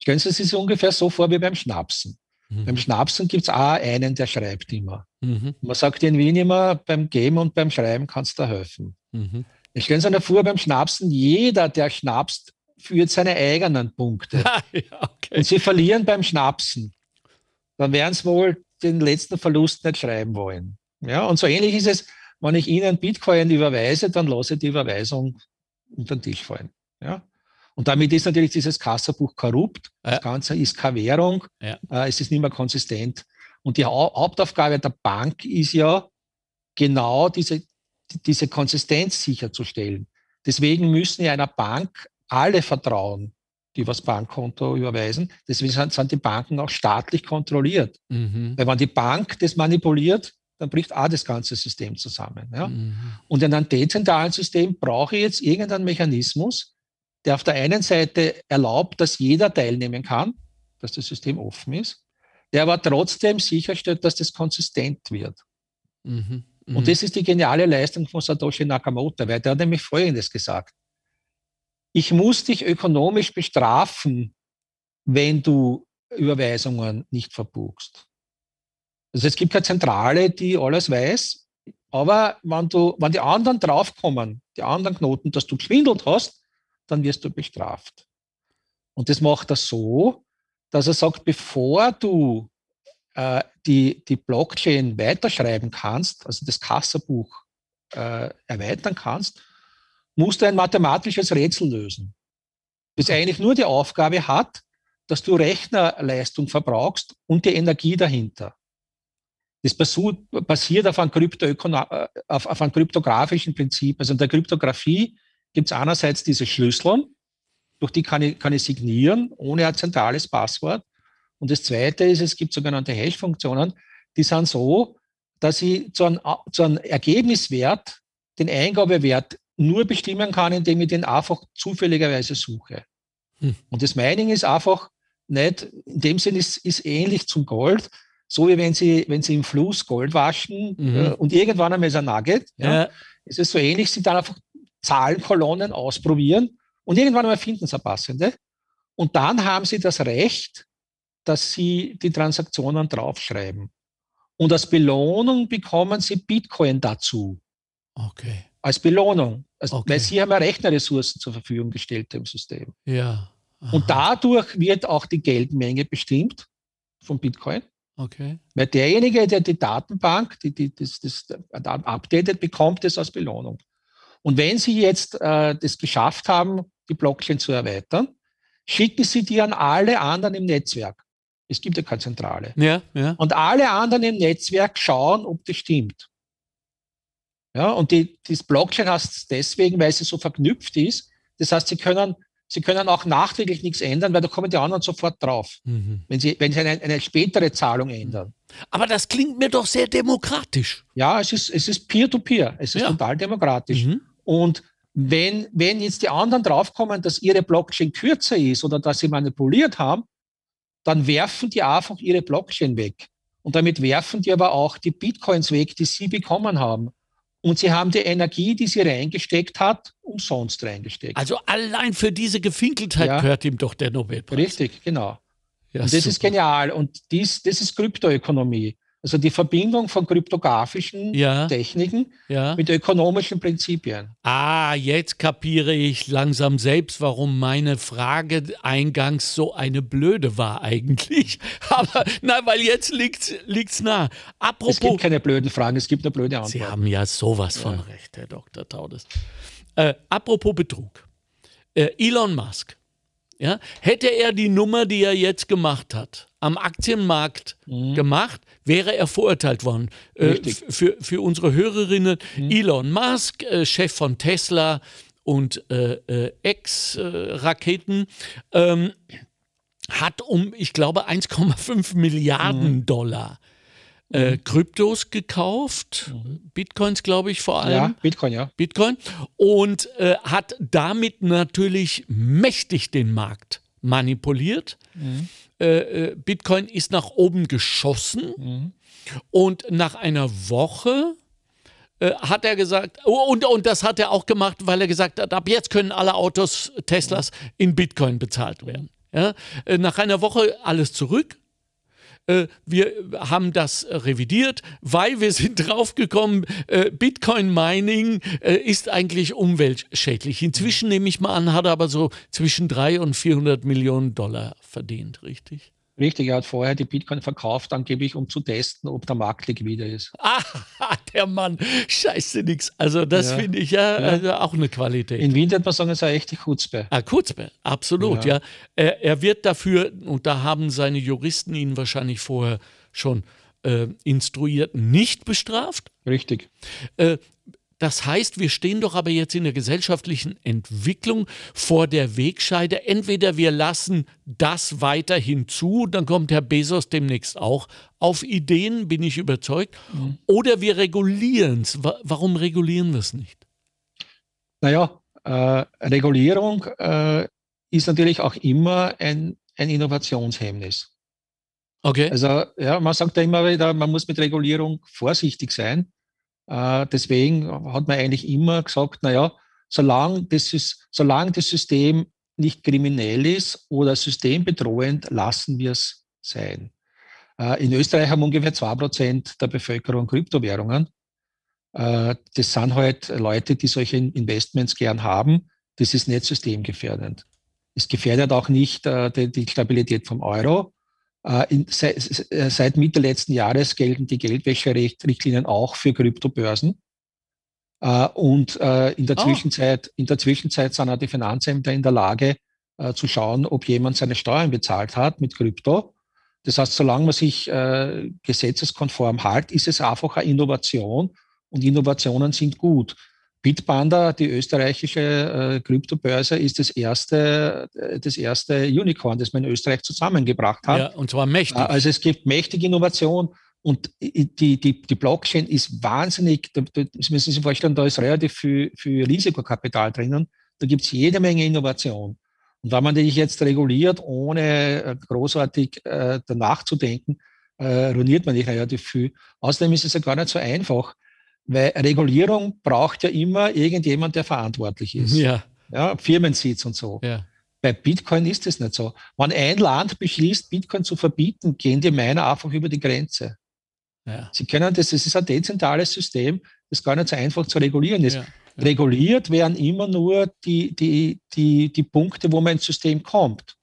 Stellen Sie sich ungefähr so vor wie beim Schnapsen. Mhm. Beim Schnapsen gibt es auch einen, der schreibt immer. Mhm. Man sagt in Wien immer, beim Geben und beim Schreiben kannst du helfen. Mhm. Stellen Sie sich vor, beim Schnapsen, jeder, der schnapst, führt seine eigenen Punkte. ja, okay. Und sie verlieren beim Schnapsen. Dann werden sie wohl den letzten Verlust nicht schreiben wollen. Ja, und so ähnlich ist es, wenn ich Ihnen Bitcoin überweise, dann lasse ich die Überweisung unter den Tisch fallen. Ja? Und damit ist natürlich dieses Kassabuch korrupt. Ja. Das Ganze ist keine Währung. Ja. Äh, es ist nicht mehr konsistent. Und die Hauptaufgabe der Bank ist ja genau diese, diese Konsistenz sicherzustellen. Deswegen müssen ja einer Bank alle vertrauen, die was Bankkonto überweisen. Deswegen sind, sind die Banken auch staatlich kontrolliert. Mhm. Weil wenn die Bank das manipuliert, dann bricht auch das ganze System zusammen. Ja? Mhm. Und in einem dezentralen System brauche ich jetzt irgendeinen Mechanismus, der auf der einen Seite erlaubt, dass jeder teilnehmen kann, dass das System offen ist, der aber trotzdem sicherstellt, dass das konsistent wird. Mhm. Und mhm. das ist die geniale Leistung von Satoshi Nakamoto, weil der hat nämlich Folgendes gesagt ich muss dich ökonomisch bestrafen, wenn du Überweisungen nicht verbuchst. Also es gibt keine Zentrale, die alles weiß, aber wenn, du, wenn die anderen draufkommen, die anderen Knoten, dass du geschwindelt hast, dann wirst du bestraft. Und das macht er so, dass er sagt, bevor du äh, die, die Blockchain weiterschreiben kannst, also das Kassabuch äh, erweitern kannst, musst du ein mathematisches Rätsel lösen, das eigentlich nur die Aufgabe hat, dass du Rechnerleistung verbrauchst und die Energie dahinter. Das basiert auf einem, auf, auf einem kryptografischen Prinzip. Also in der Kryptographie gibt es einerseits diese Schlüssel, durch die kann ich, kann ich signieren, ohne ein zentrales Passwort. Und das Zweite ist, es gibt sogenannte Hash-Funktionen, die sind so, dass ich zu einem, zu einem Ergebniswert den Eingabewert nur bestimmen kann, indem ich den einfach zufälligerweise suche. Hm. Und das Mining ist einfach nicht, in dem Sinne ist, ist ähnlich zum Gold, so wie wenn Sie, wenn Sie im Fluss Gold waschen mhm. äh, und irgendwann einmal ist ein Nugget, ja, ja. ist es so ähnlich, Sie dann einfach Zahlenkolonnen ausprobieren und irgendwann einmal finden Sie eine passende. Und dann haben Sie das Recht, dass Sie die Transaktionen draufschreiben. Und als Belohnung bekommen Sie Bitcoin dazu. Okay. Als Belohnung. Also, okay. Weil sie haben ja Rechnerressourcen zur Verfügung gestellt im System. Ja. Aha. Und dadurch wird auch die Geldmenge bestimmt von Bitcoin. Okay. Weil derjenige, der die Datenbank, die, die das, das, updatet, bekommt es als Belohnung. Und wenn Sie jetzt äh, das geschafft haben, die Blockchain zu erweitern, schicken Sie die an alle anderen im Netzwerk. Es gibt ja keine Zentrale. Ja, ja. Und alle anderen im Netzwerk schauen, ob das stimmt. Ja, und die, das Blockchain heißt deswegen, weil sie so verknüpft ist. Das heißt, sie können, sie können auch nachträglich nichts ändern, weil da kommen die anderen sofort drauf, Mhm. wenn sie, wenn sie eine, eine spätere Zahlung ändern. Aber das klingt mir doch sehr demokratisch. Ja, es ist, es ist Peer-to-Peer. Es ist Ja. total demokratisch. Mhm. Und wenn, wenn jetzt die anderen draufkommen, dass ihre Blockchain kürzer ist oder dass sie manipuliert haben, dann werfen die einfach ihre Blockchain weg. Und damit werfen die aber auch die Bitcoins weg, die sie bekommen haben. Und sie haben die Energie, die sie reingesteckt hat, umsonst reingesteckt. Also allein für diese Gefinkeltheit Ja. gehört ihm doch der Nobelpreis. Richtig, genau. Ja, Und das ist super. genial. Und dies, das ist Kryptoökonomie. Also die Verbindung von kryptografischen Ja, Techniken ja. mit ökonomischen Prinzipien. Ah, jetzt kapiere ich langsam selbst, warum meine Frage eingangs so eine blöde war eigentlich. Aber na, weil jetzt liegt's, liegt's nah. Es Apropos, gibt keine blöden Fragen, es gibt nur blöde Sie Antworten. haben ja sowas von recht, Herr Dr. Taudes. Äh, apropos Betrug. Äh, Elon Musk, ja, hätte er die Nummer, die er jetzt gemacht hat, am Aktienmarkt gemacht, wäre er verurteilt worden. Äh, für, für unsere Hörerinnen, Elon Musk, äh, Chef von Tesla und äh, äh, Ex-Raketen, ähm, hat um, ich glaube, 1,5 Milliarden Dollar äh, Kryptos gekauft, Bitcoins, glaube ich, vor allem. Ja, Bitcoin, ja. Bitcoin und äh, hat damit natürlich mächtig den Markt manipuliert. Äh, äh, Bitcoin ist nach oben geschossen und nach einer Woche äh, hat er gesagt, oh, und, und das hat er auch gemacht, weil er gesagt hat, ab jetzt können alle Autos Teslas in Bitcoin bezahlt werden. Ja? Äh, nach einer Woche alles zurück. Äh, wir haben das äh, revidiert, weil wir sind draufgekommen, äh, Bitcoin Mining äh, ist eigentlich umweltschädlich. Inzwischen nehme ich mal an, hat er aber so zwischen 300 und 400 Millionen Dollar verdient, richtig? Richtig, er hat vorher die Bitcoin verkauft, angeblich um zu testen, ob der Markt liquide ist. Ah, der Mann, scheiße nix. Also das Ja. finde ich ja, Ja. Also auch eine Qualität. In Wien würde man sagen, es ist eine echte Chutzpe. Ah, Kurzbe, absolut, ja. Ja. Er, er wird dafür, und da haben seine Juristen ihn wahrscheinlich vorher schon äh, instruiert, nicht bestraft. Richtig. Äh, das heißt, wir stehen doch aber jetzt in der gesellschaftlichen Entwicklung vor der Wegscheide. Entweder wir lassen das weiterhin zu, dann kommt Herr Bezos demnächst auch auf Ideen, bin ich überzeugt, oder wir regulieren es. Warum regulieren wir es nicht? Naja, äh, Regulierung äh, ist natürlich auch immer ein, ein Innovationshemmnis. Okay. Also ja, man sagt ja immer wieder, man muss mit Regulierung vorsichtig sein. Äh, deswegen hat man eigentlich immer gesagt, naja, solange das, ist, solange das System nicht kriminell ist oder systembedrohend, lassen wir es sein. Äh, in Österreich haben ungefähr zwei Prozent der Bevölkerung Kryptowährungen. Äh, das sind halt Leute, die solche Investments gern haben. Das ist nicht systemgefährdend. Es gefährdet auch nicht die Stabilität vom Euro. Äh, in, seit, seit Mitte letzten Jahres gelten die Geldwäscherichtlinien auch für Kryptobörsen. Äh, und äh, in, der Ah. Zwischenzeit, in der Zwischenzeit sind auch die Finanzämter in der Lage äh, zu schauen, ob jemand seine Steuern bezahlt hat mit Krypto. Das heißt, solange man sich äh, gesetzeskonform hält, ist es einfach eine Innovation und Innovationen sind gut. Bitpanda, die österreichische äh, Kryptobörse, ist das erste, äh, das erste Unicorn, das man in Österreich zusammengebracht hat. Ja, und zwar mächtig. Äh, Also es gibt mächtige Innovation und die, die, die Blockchain ist wahnsinnig, da, da, Sie müssen sich vorstellen, da ist relativ viel, viel Risikokapital drinnen. Da gibt es jede Menge Innovation. Und wenn man die jetzt reguliert, ohne äh, großartig äh, danach zu denken, äh, ruiniert man nicht relativ viel. Außerdem ist es ja gar nicht so einfach, weil Regulierung braucht ja immer irgendjemand, der verantwortlich ist. ja, Ja, Firmensitz und so. ja. Bei Bitcoin ist es nicht so. Wenn ein Land beschließt, Bitcoin zu verbieten, gehen die Miner einfach über die Grenze. ja. Sie können das, das ist ein dezentrales System, das gar nicht so einfach zu regulieren ist. Ja, ja. Reguliert werden immer nur die, die, die, die Punkte, wo man ins System kommt.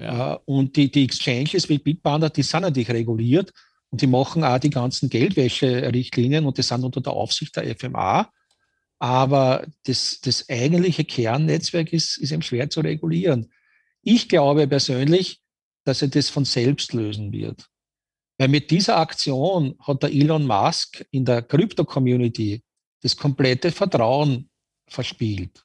Ja. Äh, Und die, die Exchanges wie Bitpanda, die sind natürlich reguliert und die machen auch die ganzen Geldwäsche-Richtlinien und die sind unter der Aufsicht der FMA. Aber das, das eigentliche Kernnetzwerk ist, ist eben schwer zu regulieren. Ich glaube persönlich, dass er das von selbst lösen wird. Weil mit dieser Aktion hat der Elon Musk in der Krypto-Community das komplette Vertrauen verspielt.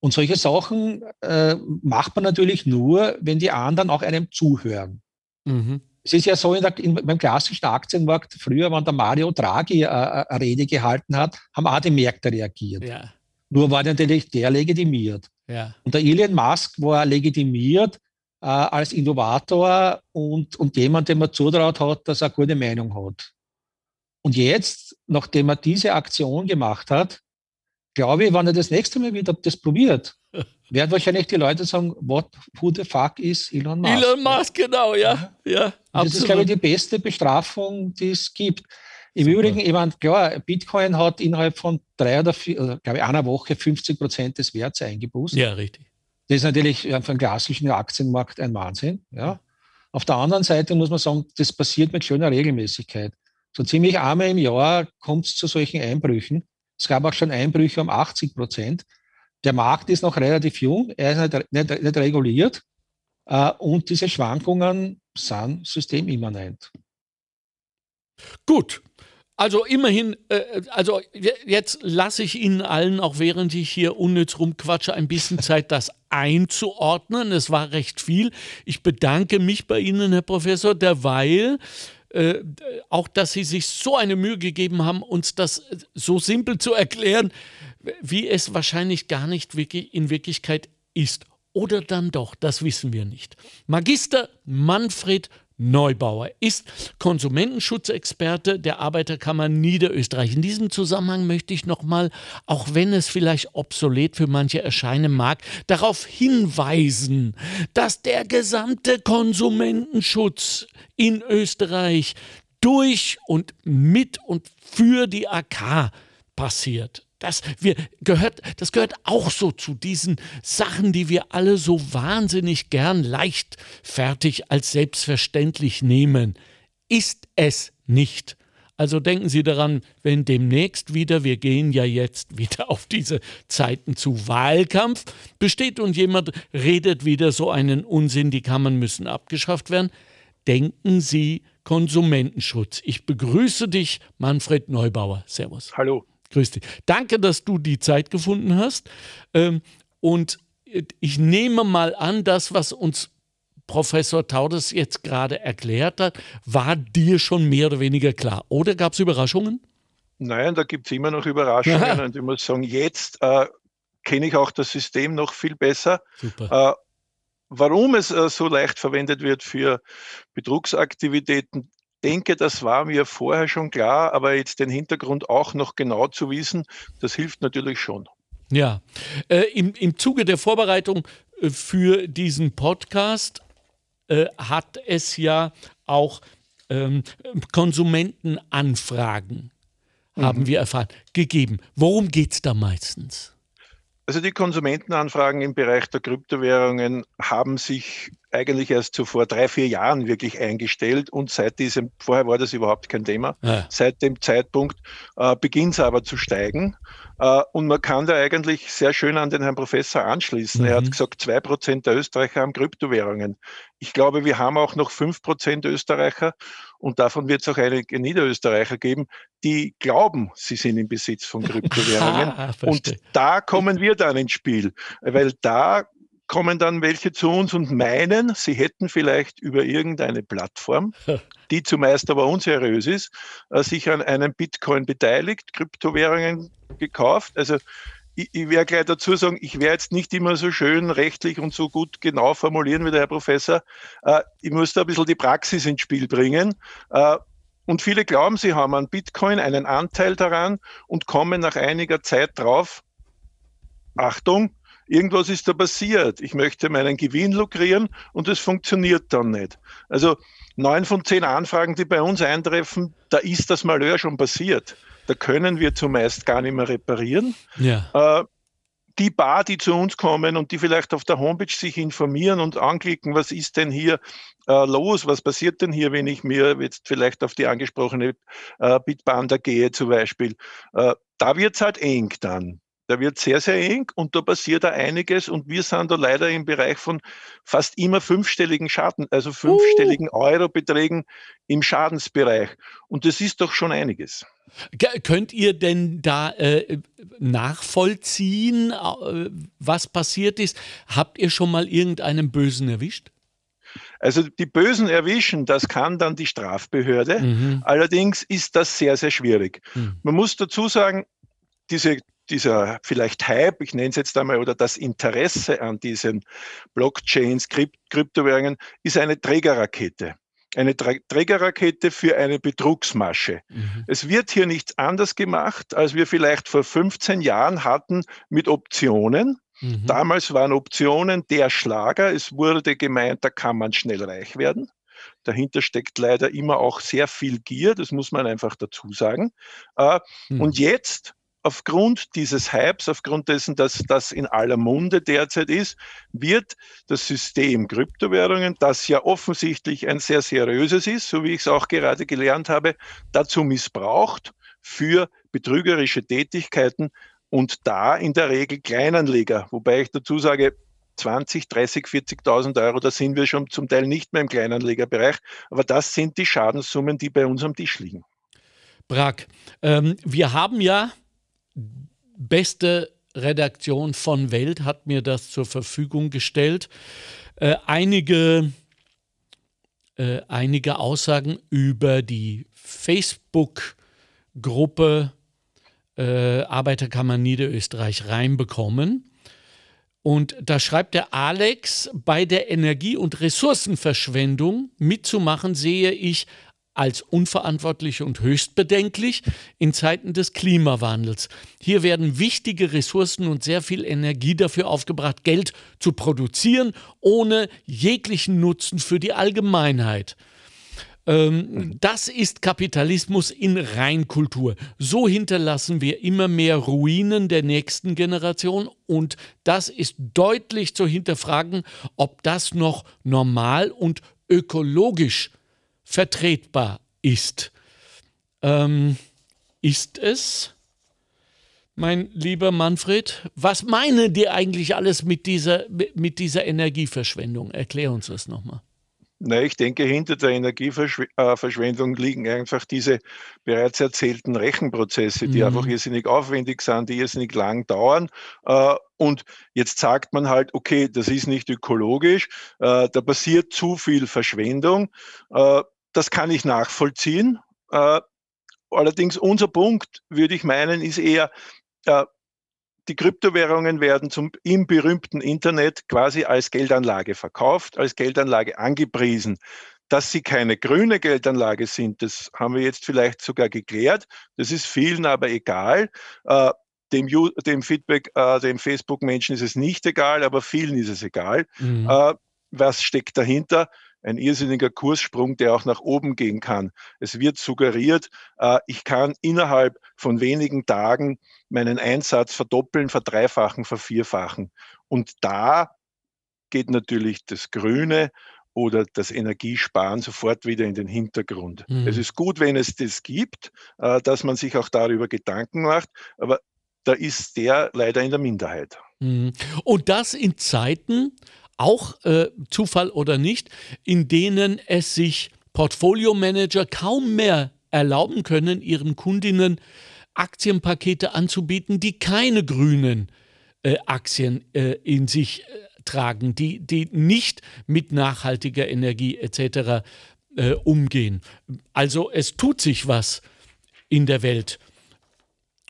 Und solche Sachen äh, macht man natürlich nur, wenn die anderen auch einem zuhören. Mhm. Es ist ja so, in der, in, beim klassischen Aktienmarkt, früher, wenn der Mario Draghi äh, äh, eine Rede gehalten hat, haben auch die Märkte reagiert. Ja. Nur war natürlich der legitimiert. Ja. Und der Elon Musk war legitimiert äh, als Innovator und, und jemand, dem man zutraut hat, dass er eine gute Meinung hat. Und jetzt, nachdem er diese Aktion gemacht hat, glaube ich, wenn er das nächste Mal wieder das probiert, werden wahrscheinlich die Leute sagen, what, who the fuck is Elon Musk? Elon Musk, genau, ja. ja, das ist, glaube ich, die beste Bestrafung, die es gibt. Im Super. Übrigen, ich meine, klar, Bitcoin hat innerhalb von drei oder vier, also, glaube ich, einer Woche 50 Prozent des Werts eingeboost. Ja, richtig. Das ist natürlich für einen klassischen Aktienmarkt ein Wahnsinn. Ja. Auf der anderen Seite muss man sagen, das passiert mit schöner Regelmäßigkeit. So ziemlich einmal im Jahr kommt es zu solchen Einbrüchen. Es gab auch schon Einbrüche um 80 Prozent. Der Markt ist noch relativ jung, er ist nicht, nicht, nicht reguliert äh, und diese Schwankungen sind systemimmanent. Gut, also immerhin, äh, also jetzt lasse ich Ihnen allen, auch während ich hier unnütz rumquatsche, ein bisschen Zeit, das einzuordnen. Es war recht viel. Ich bedanke mich bei Ihnen, Herr Professor, derweil äh, auch, dass Sie sich so eine Mühe gegeben haben, uns das so simpel zu erklären, wie es wahrscheinlich gar nicht wirklich in Wirklichkeit ist. Oder dann doch, das wissen wir nicht. Magister Manfred Neubauer ist Konsumentenschutzexperte der Arbeiterkammer Niederösterreich. In diesem Zusammenhang möchte ich nochmal, auch wenn es vielleicht obsolet für manche erscheinen mag, darauf hinweisen, dass der gesamte Konsumentenschutz in Österreich durch und mit und für die AK passiert. Das, wir, gehört, das gehört auch so zu diesen Sachen, die wir alle so wahnsinnig gern leichtfertig als selbstverständlich nehmen. Ist es nicht. Also denken Sie daran, wenn demnächst wieder, wir gehen ja jetzt wieder auf diese Zeiten zu Wahlkampf, besteht und jemand redet wieder so einen Unsinn, die Kammern müssen abgeschafft werden, denken Sie Konsumentenschutz. Ich begrüße dich, Manfred Neubauer. Servus. Hallo. Grüß dich. Danke, dass du die Zeit gefunden hast. Ähm, und ich nehme mal an, das, was uns Professor Taudes jetzt gerade erklärt hat, war dir schon mehr oder weniger klar. Oder gab es Überraschungen? Nein, da gibt es immer noch Überraschungen. und ich muss sagen, jetzt äh, kenne ich auch das System noch viel besser. Super. Äh, warum es äh, so leicht verwendet wird für Betrugsaktivitäten, denke, das war mir vorher schon klar, aber jetzt den Hintergrund auch noch genau zu wissen, das hilft natürlich schon. Ja, äh, im, im Zuge der Vorbereitung äh, für diesen Podcast äh, hat es ja auch ähm, Konsumentenanfragen, mhm. haben wir erfahren, gegeben. Worum geht es da meistens? Also die Konsumentenanfragen im Bereich der Kryptowährungen haben sich eigentlich erst so vor drei, vier Jahren wirklich eingestellt und seit diesem, vorher war das überhaupt kein Thema, ja. seit dem Zeitpunkt äh, beginnt es aber zu steigen. Äh, und man kann da eigentlich sehr schön an den Herrn Professor anschließen. Mhm. Er hat mhm. gesagt, zwei Prozent der Österreicher haben Kryptowährungen. Ich glaube, wir haben auch noch fünf Prozent Österreicher und davon wird es auch einige Niederösterreicher geben, die glauben, sie sind im Besitz von Kryptowährungen. und da kommen wir dann ins Spiel, weil da kommen dann welche zu uns und meinen, sie hätten vielleicht über irgendeine Plattform, die zumeist aber unseriös ist, äh, sich an einem Bitcoin beteiligt, Kryptowährungen gekauft. Also ich, ich werde gleich dazu sagen, ich werde jetzt nicht immer so schön rechtlich und so gut genau formulieren wie der Herr Professor. Äh, ich muss da ein bisschen die Praxis ins Spiel bringen. Äh, und viele glauben, sie haben an Bitcoin einen Anteil daran und kommen nach einiger Zeit drauf, Achtung, irgendwas ist da passiert. Ich möchte meinen Gewinn lukrieren und es funktioniert dann nicht. Also neun von zehn Anfragen, die bei uns eintreffen, da ist das Malheur schon passiert. Da können wir zumeist gar nicht mehr reparieren. Ja. Äh, die paar, die zu uns kommen und die vielleicht auf der Homepage sich informieren und anklicken, was ist denn hier äh, los, was passiert denn hier, wenn ich mir jetzt vielleicht auf die angesprochene äh, Bitbanda gehe zum Beispiel, äh, da wird es halt eng dann. Der wird sehr, sehr eng und da passiert da einiges und wir sind da leider im Bereich von fast immer fünfstelligen Schaden, also fünfstelligen uh. Eurobeträgen im Schadensbereich. Und das ist doch schon einiges. Könnt ihr denn da äh, nachvollziehen, äh, was passiert ist? Habt ihr schon mal irgendeinen Bösen erwischt? Also die Bösen erwischen, das kann dann die Strafbehörde. Mhm. Allerdings ist das sehr, sehr schwierig. Mhm. Man muss dazu sagen, diese dieser vielleicht Hype, ich nenne es jetzt einmal, oder das Interesse an diesen Blockchains, Krypt Kryptowährungen, ist eine Trägerrakete. Eine Trägerrakete für eine Betrugsmasche. Mhm. Es wird hier nichts anders gemacht, als wir vielleicht vor 15 Jahren hatten mit Optionen. Mhm. Damals waren Optionen der Schlager. Es wurde gemeint, da kann man schnell reich werden. Dahinter steckt leider immer auch sehr viel Gier, das muss man einfach dazu sagen. Äh, mhm. Und jetzt aufgrund dieses Hypes, aufgrund dessen, dass das in aller Munde derzeit ist, wird das System Kryptowährungen, das ja offensichtlich ein sehr seriöses ist, so wie ich es auch gerade gelernt habe, dazu missbraucht für betrügerische Tätigkeiten und da in der Regel Kleinanleger, wobei ich dazu sage, 20, 30, 40.000 Euro, da sind wir schon zum Teil nicht mehr im Kleinanlegerbereich, aber das sind die Schadenssummen, die bei uns am Tisch liegen. Brack, ähm, wir haben ja beste Redaktion von Welt hat mir das zur Verfügung gestellt. Äh, einige, äh, einige Aussagen über die Facebook-Gruppe äh, Arbeiterkammer Niederösterreich reinbekommen. Und da schreibt der Alex, bei der Energie- und Ressourcenverschwendung mitzumachen sehe ich als unverantwortlich und höchst bedenklich in Zeiten des Klimawandels. Hier werden wichtige Ressourcen und sehr viel Energie dafür aufgebracht, Geld zu produzieren, ohne jeglichen Nutzen für die Allgemeinheit. Ähm, das ist Kapitalismus in Reinkultur. So hinterlassen wir immer mehr Ruinen der nächsten Generation und das ist deutlich zu hinterfragen, ob das noch normal und ökologisch vertretbar ist. Ähm, ist es, mein lieber Manfred? Was meinen die eigentlich alles mit dieser, mit dieser Energieverschwendung? Erklär uns das nochmal. Na, ich denke, hinter der Energieverschwendung liegen einfach diese bereits erzählten Rechenprozesse, die mhm. einfach irrsinnig aufwendig sind, die irrsinnig lang dauern. Äh, und jetzt sagt man halt, okay, das ist nicht ökologisch, äh, da passiert zu viel Verschwendung. Das kann ich nachvollziehen. Äh, allerdings unser Punkt, würde ich meinen, ist eher, äh, die Kryptowährungen werden zum, im berühmten Internet quasi als Geldanlage verkauft, als Geldanlage angepriesen. Dass sie keine grüne Geldanlage sind, das haben wir jetzt vielleicht sogar geklärt. Das ist vielen aber egal. Äh, dem, dem, Feedback, äh, dem Facebook-Menschen ist es nicht egal, aber vielen ist es egal. Mhm. Äh, was steckt dahinter? Ein irrsinniger Kurssprung, der auch nach oben gehen kann. Es wird suggeriert, äh, ich kann innerhalb von wenigen Tagen meinen Einsatz verdoppeln, verdreifachen, vervierfachen. Und da geht natürlich das Grüne oder das Energiesparen sofort wieder in den Hintergrund. Mhm. Es ist gut, wenn es das gibt, äh, dass man sich auch darüber Gedanken macht, aber da ist der leider in der Minderheit. Mhm. Und das in Zeiten, auch äh, Zufall oder nicht, in denen es sich Portfolio-Manager kaum mehr erlauben können, ihren Kundinnen Aktienpakete anzubieten, die keine grünen äh, Aktien äh, in sich äh, tragen, die, die nicht mit nachhaltiger Energie etc. Äh, umgehen. Also es tut sich was in der Welt.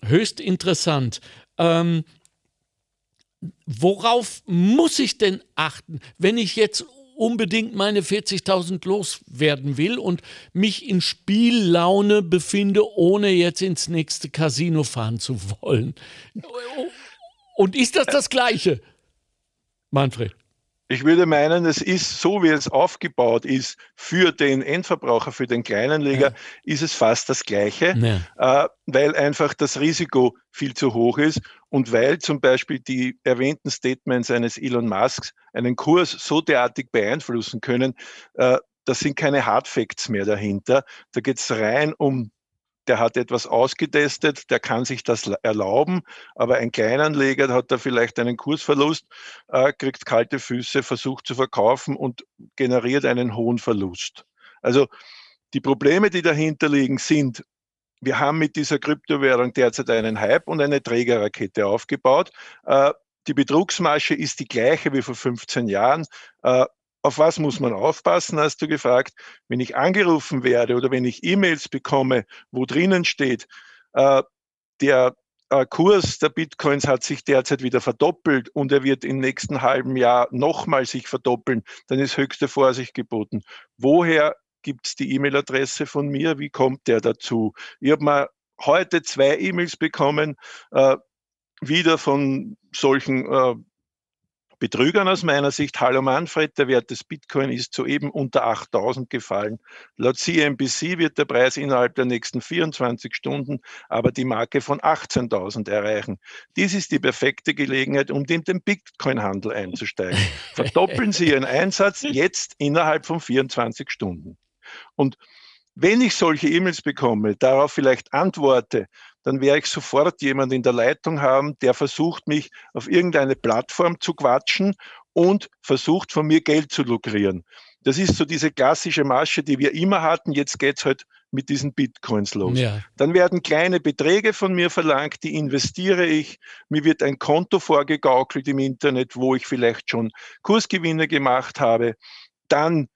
Höchst interessant. Ähm, worauf muss ich denn achten, wenn ich jetzt unbedingt meine 40.000 loswerden will und mich in Spiellaune befinde, ohne jetzt ins nächste Casino fahren zu wollen? Und ist das das Gleiche, Manfred? Ich würde meinen, es ist so, wie es aufgebaut ist für den Endverbraucher, für den Kleinanleger, ja. ist es fast das Gleiche, ja. äh, weil einfach das Risiko viel zu hoch ist und weil zum Beispiel die erwähnten Statements eines Elon Musks einen Kurs so derartig beeinflussen können, äh, das sind keine Hard Facts mehr dahinter. Da geht es rein um der hat etwas ausgetestet, der kann sich das erlauben, aber ein Kleinanleger hat da vielleicht einen Kursverlust, äh, kriegt kalte Füße, versucht zu verkaufen und generiert einen hohen Verlust. Also die Probleme, die dahinter liegen, sind, wir haben mit dieser Kryptowährung derzeit einen Hype und eine Trägerrakete aufgebaut. Äh, die Betrugsmasche ist die gleiche wie vor 15 Jahren. Äh, auf was muss man aufpassen, hast du gefragt. Wenn ich angerufen werde oder wenn ich E-Mails bekomme, wo drinnen steht, äh, der Kurs der Bitcoins hat sich derzeit wieder verdoppelt und er wird im nächsten halben Jahr nochmal sich verdoppeln, dann ist höchste Vorsicht geboten. Woher gibt es die E-Mail-Adresse von mir? Wie kommt der dazu? Ich habe mal heute zwei E-Mails bekommen, äh, wieder von solchen äh, Betrügern aus meiner Sicht. Hallo Manfred, der Wert des Bitcoin ist soeben unter 8000 gefallen. Laut CNBC wird der Preis innerhalb der nächsten 24 Stunden aber die Marke von 18.000 erreichen. Dies ist die perfekte Gelegenheit, um in den Bitcoin-Handel einzusteigen. Verdoppeln Sie Ihren Einsatz jetzt innerhalb von 24 Stunden. Und wenn ich solche E-Mails bekomme, darauf vielleicht antworte, dann werde ich sofort jemand in der Leitung haben, der versucht, mich auf irgendeine Plattform zu quatschen und versucht, von mir Geld zu lukrieren. Das ist so diese klassische Masche, die wir immer hatten. Jetzt geht es halt mit diesen Bitcoins los. Ja. Dann werden kleine Beträge von mir verlangt, die investiere ich. Mir wird ein Konto vorgegaukelt im Internet, wo ich vielleicht schon Kursgewinne gemacht habe. Dann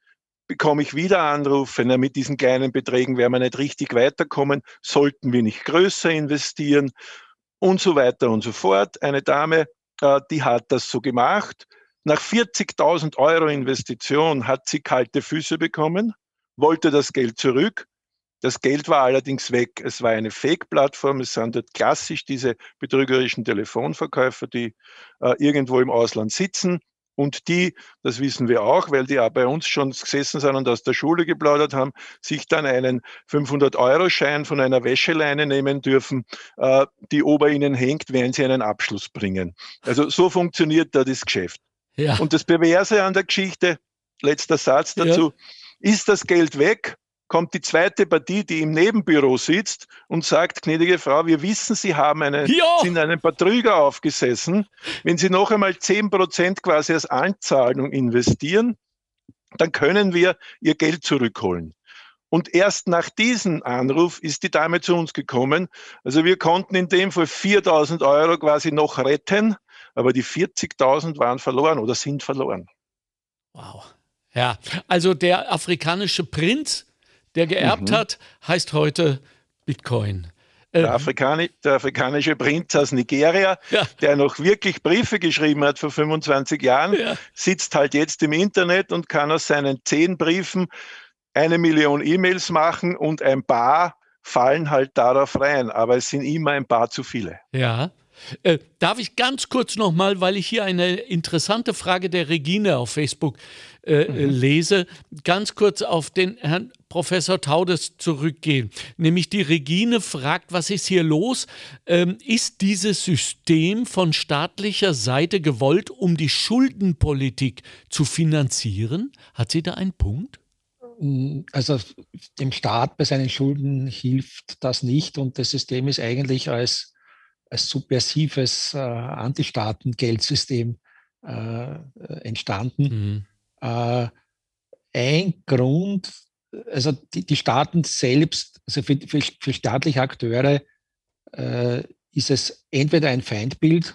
bekomme ich wieder Anrufe, na, mit diesen kleinen Beträgen werden wir nicht richtig weiterkommen, sollten wir nicht größer investieren und so weiter und so fort. Eine Dame, äh, die hat das so gemacht. Nach 40.000 Euro Investition hat sie kalte Füße bekommen, wollte das Geld zurück. Das Geld war allerdings weg. Es war eine Fake-Plattform. Es sind dort klassisch diese betrügerischen Telefonverkäufer, die äh, irgendwo im Ausland sitzen und die, das wissen wir auch, weil die auch bei uns schon gesessen sind und aus der Schule geplaudert haben, sich dann einen 500-Euro-Schein von einer Wäscheleine nehmen dürfen, äh, die ober ihnen hängt, wenn sie einen Abschluss bringen. Also so funktioniert da das Geschäft. Ja. Und das Perverse an der Geschichte, letzter Satz dazu, ja. ist das Geld weg, kommt die zweite Partie, die im Nebenbüro sitzt und sagt, gnädige Frau, wir wissen, Sie haben eine, ja. sind einen Betrüger aufgesessen. Wenn Sie noch einmal 10 Prozent quasi als Anzahlung investieren, dann können wir Ihr Geld zurückholen. Und erst nach diesem Anruf ist die Dame zu uns gekommen. Also wir konnten in dem Fall 4000 Euro quasi noch retten, aber die 40.000 waren verloren oder sind verloren. Wow. Ja, also der afrikanische Prinz der geerbt mhm. hat, heißt heute Bitcoin. Der, ähm, Afrikani der, afrikanische Prinz aus Nigeria, ja. der noch wirklich Briefe geschrieben hat vor 25 Jahren, ja. sitzt halt jetzt im Internet und kann aus seinen zehn Briefen eine Million E-Mails machen und ein paar fallen halt darauf rein, aber es sind immer ein paar zu viele. Ja. Äh, darf ich ganz kurz nochmal, weil ich hier eine interessante Frage der Regine auf Facebook äh, mhm. lese, ganz kurz auf den Herrn Professor Taudes zurückgehen. Nämlich die Regine fragt, was ist hier los? Ähm, ist dieses System von staatlicher Seite gewollt, um die Schuldenpolitik zu finanzieren? Hat sie da einen Punkt? Also dem Staat bei seinen Schulden hilft das nicht und das System ist eigentlich als als subversives äh, Antistaaten-Geldsystem äh, entstanden. Mhm. Äh, ein Grund, also die, die, Staaten selbst, also für, für, für staatliche Akteure äh, ist es entweder ein Feindbild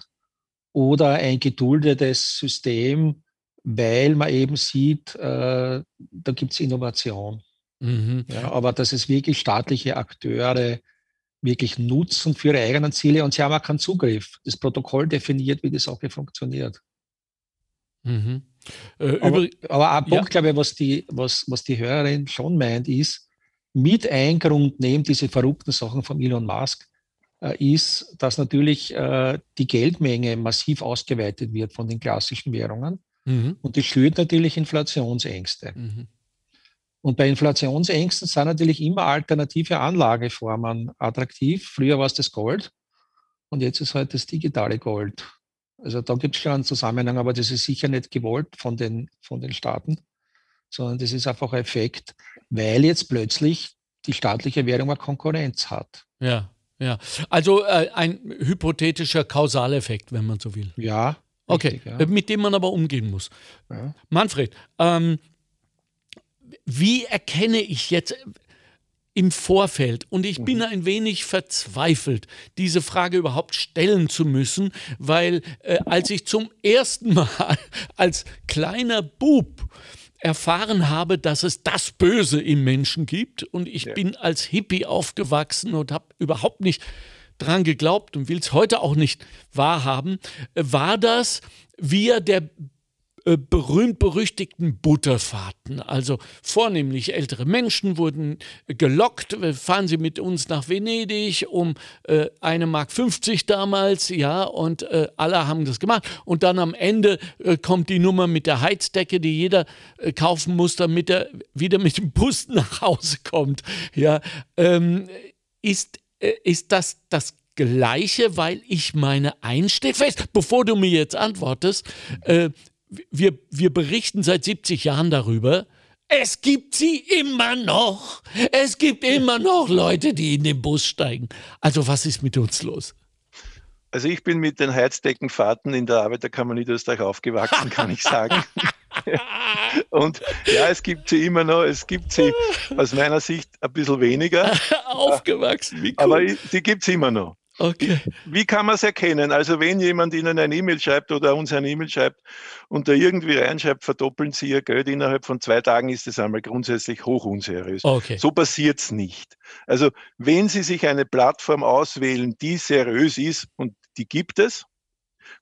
oder ein geduldetes System, weil man eben sieht, äh, da gibt es Innovation. Mhm. Ja, aber dass es wirklich staatliche Akteure wirklich nutzen für ihre eigenen Ziele und sie haben auch keinen Zugriff. Das Protokoll definiert, wie die Sache funktioniert. Mhm. Äh, aber, aber ein Punkt, ja. glaube ich, was die, was, was die Hörerin schon meint, ist, mit ein Grund neben diese verrückten Sachen von Elon Musk, äh, ist, dass natürlich äh, die Geldmenge massiv ausgeweitet wird von den klassischen Währungen. Mhm. Und das schürt natürlich Inflationsängste. Mhm. Und bei Inflationsängsten sind natürlich immer alternative Anlageformen attraktiv. Früher war es das Gold und jetzt ist halt das digitale Gold. Also da gibt es schon einen Zusammenhang, aber das ist sicher nicht gewollt von den, von den Staaten, sondern das ist einfach ein Effekt, weil jetzt plötzlich die staatliche Währung eine Konkurrenz hat. Ja, ja. Also äh, ein hypothetischer Kausaleffekt, wenn man so will. Ja. Okay, ja. Mit dem man aber umgehen muss. Ja. Manfred, ähm, wie erkenne ich jetzt im Vorfeld, und ich bin mhm. ein wenig verzweifelt, diese Frage überhaupt stellen zu müssen, weil äh, als ich zum ersten Mal als kleiner Bub erfahren habe, dass es das Böse im Menschen gibt. Und ich ja. bin als Hippie aufgewachsen und habe überhaupt nicht dran geglaubt und will es heute auch nicht wahrhaben. War das, wie er der äh, berühmt-berüchtigten Butterfahrten. Also vornehmlich ältere Menschen wurden gelockt, fahren Sie mit uns nach Venedig um äh, eine Mark 50 damals, ja, und äh, alle haben das gemacht. Und dann am Ende äh, kommt die Nummer mit der Heizdecke, die jeder äh, kaufen muss, damit er wieder mit dem Bus nach Hause kommt. Ja, ähm, ist, äh, ist das das Gleiche, weil ich meine einsteht fest, bevor du mir jetzt antwortest, äh, wir, wir berichten seit 70 Jahren darüber. Es gibt sie immer noch. Es gibt immer noch Leute, die in den Bus steigen. Also was ist mit uns los? Also ich bin mit den Heizdeckenfahrten in der Arbeiterkammer Niederösterreich aufgewachsen, kann ich sagen. Und ja, es gibt sie immer noch, es gibt sie aus meiner Sicht ein bisschen weniger. Aufgewachsen, wie cool. Aber sie gibt es immer noch. Okay. Wie kann man es erkennen? Also wenn jemand Ihnen eine E-Mail schreibt oder uns eine E-Mail schreibt und da irgendwie reinschreibt, verdoppeln Sie Ihr Geld innerhalb von zwei Tagen, ist das einmal grundsätzlich hoch unseriös. Okay. So passiert es nicht. Also wenn Sie sich eine Plattform auswählen, die seriös ist und die gibt es,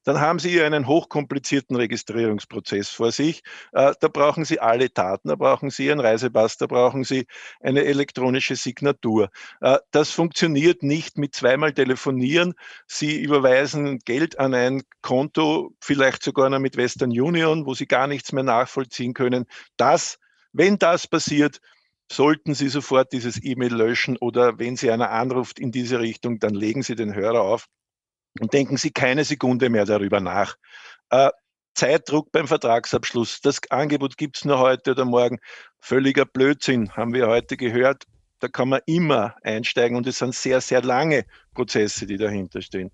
dann haben Sie einen hochkomplizierten Registrierungsprozess vor sich. Äh, da brauchen Sie alle Daten, da brauchen Sie Ihren Reisepass, da brauchen Sie eine elektronische Signatur. Äh, das funktioniert nicht mit zweimal telefonieren. Sie überweisen Geld an ein Konto, vielleicht sogar noch mit Western Union, wo Sie gar nichts mehr nachvollziehen können. Das, wenn das passiert, sollten Sie sofort dieses E-Mail löschen oder wenn Sie einer anruft in diese Richtung, dann legen Sie den Hörer auf und denken Sie keine Sekunde mehr darüber nach. Äh, Zeitdruck beim Vertragsabschluss. Das Angebot gibt es nur heute oder morgen. Völliger Blödsinn, haben wir heute gehört. Da kann man immer einsteigen und es sind sehr, sehr lange Prozesse, die dahinter stehen.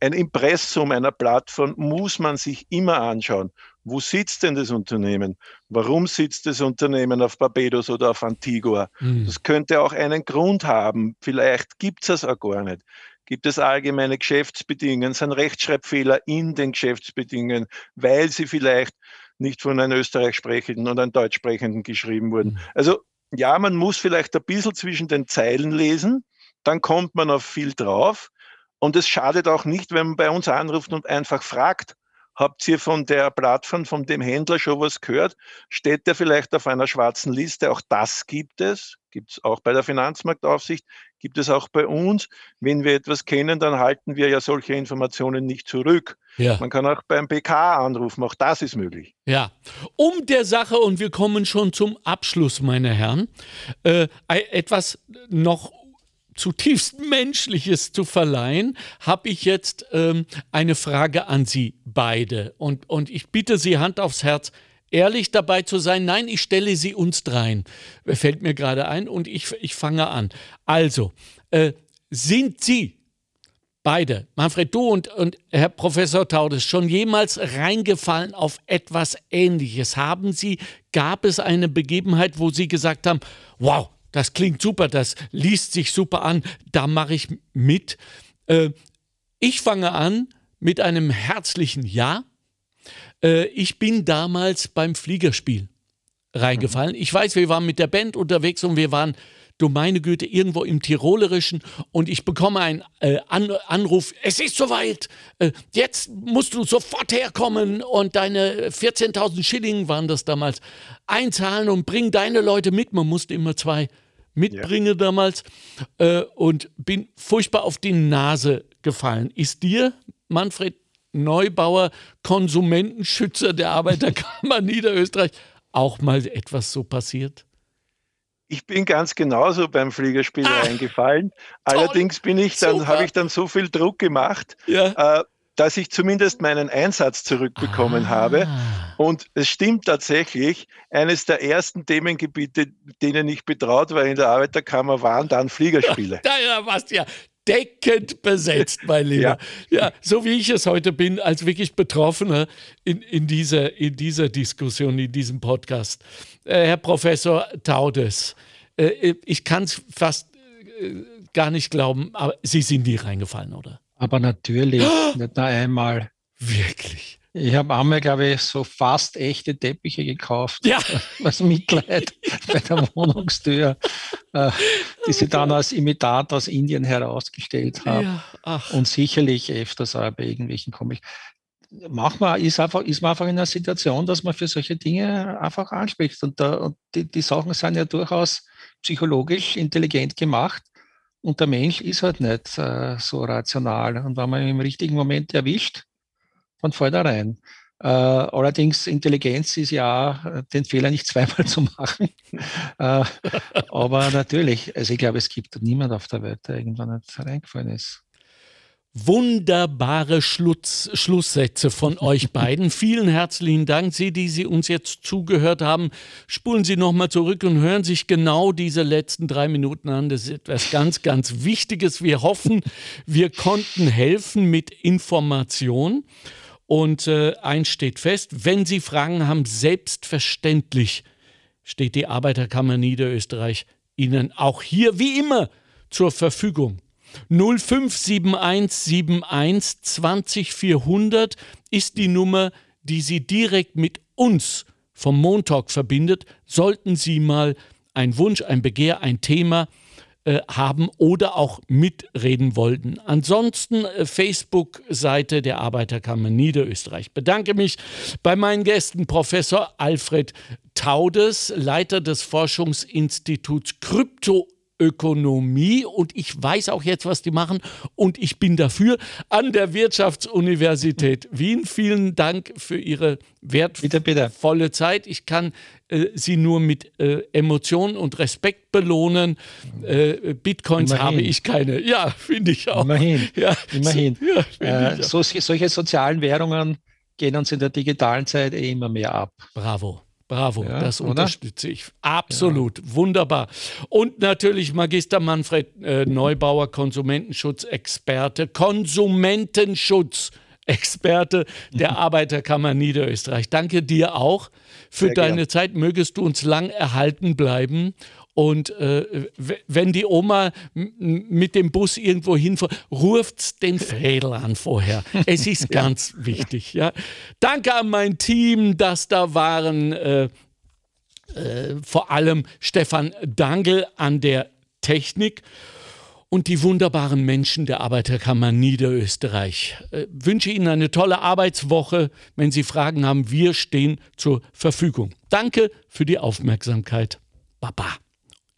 Ein Impressum einer Plattform muss man sich immer anschauen. Wo sitzt denn das Unternehmen? Warum sitzt das Unternehmen auf Barbados oder auf Antigua? Mhm. Das könnte auch einen Grund haben. Vielleicht gibt es das auch gar nicht gibt es allgemeine Geschäftsbedingungen, sind Rechtschreibfehler in den Geschäftsbedingungen, weil sie vielleicht nicht von einem Österreich sprechenden und einem Deutsch sprechenden geschrieben wurden. Mhm. Also ja, man muss vielleicht ein bisschen zwischen den Zeilen lesen, dann kommt man auf viel drauf. Und es schadet auch nicht, wenn man bei uns anruft und einfach fragt, Habt ihr von der Plattform, von dem Händler schon was gehört? Steht der vielleicht auf einer schwarzen Liste? Auch das gibt es. Gibt es auch bei der Finanzmarktaufsicht, gibt es auch bei uns. Wenn wir etwas kennen, dann halten wir ja solche Informationen nicht zurück. Ja. Man kann auch beim PK anrufen, auch das ist möglich. Ja, um der Sache, und wir kommen schon zum Abschluss, meine Herren, äh, etwas noch zutiefst Menschliches zu verleihen, habe ich jetzt ähm, eine Frage an Sie beide. Und, und ich bitte Sie Hand aufs Herz, ehrlich dabei zu sein. Nein, ich stelle sie uns dreien. Fällt mir gerade ein und ich, ich fange an. Also, äh, sind Sie beide, Manfred, du und, und Herr Professor Taudes, schon jemals reingefallen auf etwas Ähnliches? Haben Sie, gab es eine Begebenheit, wo Sie gesagt haben, wow, das klingt super, das liest sich super an, da mache ich mit. Äh, ich fange an mit einem herzlichen Ja. Äh, ich bin damals beim Fliegerspiel reingefallen. Ich weiß, wir waren mit der Band unterwegs und wir waren, du meine Güte, irgendwo im Tirolerischen und ich bekomme einen äh, An Anruf, es ist soweit, äh, jetzt musst du sofort herkommen und deine 14.000 Schilling waren das damals, einzahlen und bring deine Leute mit. Man musste immer zwei mitbringen ja. damals äh, und bin furchtbar auf die Nase gefallen. Ist dir, Manfred Neubauer, Konsumentenschützer der Arbeiterkammer Niederösterreich, auch mal etwas so passiert? Ich bin ganz genauso beim Fliegerspiel ah, reingefallen. Allerdings bin ich dann, habe ich dann so viel Druck gemacht, ja. äh, dass ich zumindest meinen Einsatz zurückbekommen ah. habe. Und es stimmt tatsächlich, eines der ersten Themengebiete, denen ich betraut war in der Arbeiterkammer, waren dann Fliegerspiele. da ja, was ja deckend besetzt, mein Lieber. Ja. ja. so wie ich es heute bin, als wirklich Betroffener in, in, dieser, in dieser Diskussion, in diesem Podcast. Äh, Herr Professor Taudes, äh, ich kann es fast äh, gar nicht glauben, aber Sie sind nie reingefallen, oder? Aber natürlich, nicht nur einmal. Wirklich. Ich habe einmal, glaube ich, so fast echte Teppiche gekauft. Ja. Was Mitleid bei der Wohnungstür, äh, die sie dann als Imitat aus Indien herausgestellt haben. Ja, und sicherlich öfters auch bei irgendwelchen Comics. Manchmal ist, einfach, ist man einfach in einer Situation, dass man für solche Dinge einfach anspricht. Und, da, und die, die Sachen sind ja durchaus psychologisch intelligent gemacht. Und der Mensch ist halt nicht äh, so rational. Und wenn man ihn im richtigen Moment erwischt, von vornherein. Äh, allerdings Intelligenz ist ja den Fehler nicht zweimal zu machen. äh, aber natürlich, also ich glaube, es gibt niemand auf der Welt, der irgendwann nicht reingefallen ist. Wunderbare Schluss, Schlusssätze von euch beiden. Vielen herzlichen Dank, Sie, die Sie uns jetzt zugehört haben. Spulen Sie nochmal zurück und hören sich genau diese letzten drei Minuten an. Das ist etwas ganz, ganz Wichtiges. Wir hoffen, wir konnten helfen mit Information. Und äh, eins steht fest, wenn Sie Fragen haben, selbstverständlich steht die Arbeiterkammer Niederösterreich Ihnen auch hier wie immer zur Verfügung. 057171 20400 ist die Nummer, die Sie direkt mit uns vom Montalk verbindet. Sollten Sie mal ein Wunsch, ein Begehr, ein Thema äh, haben oder auch mitreden wollten. Ansonsten äh, Facebook-Seite der Arbeiterkammer Niederösterreich. Bedanke mich bei meinen Gästen Professor Alfred Taudes, Leiter des Forschungsinstituts Krypto Ökonomie und ich weiß auch jetzt, was die machen und ich bin dafür an der Wirtschaftsuniversität Wien. Vielen Dank für Ihre wertvolle. Zeit. Ich kann äh, Sie nur mit äh, Emotionen und Respekt belohnen. Äh, Bitcoins Immerhin. habe ich keine. Ja, finde ich auch. Immerhin. Ja, Immerhin. Ja, äh, so, solche sozialen Währungen gehen uns in der digitalen Zeit eh immer mehr ab. Bravo. Bravo, ja, das oder? unterstütze ich. Absolut, ja. wunderbar. Und natürlich Magister Manfred äh, Neubauer, Konsumentenschutzexperte, Konsumentenschutzexperte der Arbeiterkammer Niederösterreich. Danke dir auch für Sehr deine gern. Zeit. Mögest du uns lang erhalten bleiben und äh, wenn die Oma mit dem Bus irgendwo hinfährt, ruft den Fädel an vorher. Es ist ganz wichtig. Ja. Danke an mein Team, das da waren. Äh, äh, vor allem Stefan Dangel an der Technik und die wunderbaren Menschen der Arbeiterkammer Niederösterreich. Äh, wünsche Ihnen eine tolle Arbeitswoche. Wenn Sie Fragen haben, wir stehen zur Verfügung. Danke für die Aufmerksamkeit. Baba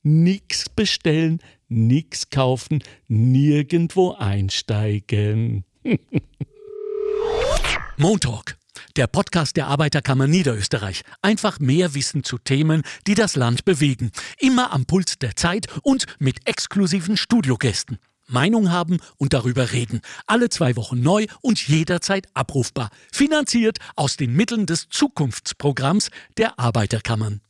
nichts bestellen, nichts kaufen, nirgendwo einsteigen. Montalk, der Podcast der Arbeiterkammer Niederösterreich. Einfach mehr Wissen zu Themen, die das Land bewegen. Immer am Puls der Zeit und mit exklusiven Studiogästen. Meinung haben und darüber reden. Alle zwei Wochen neu und jederzeit abrufbar. Finanziert aus den Mitteln des Zukunftsprogramms der Arbeiterkammern.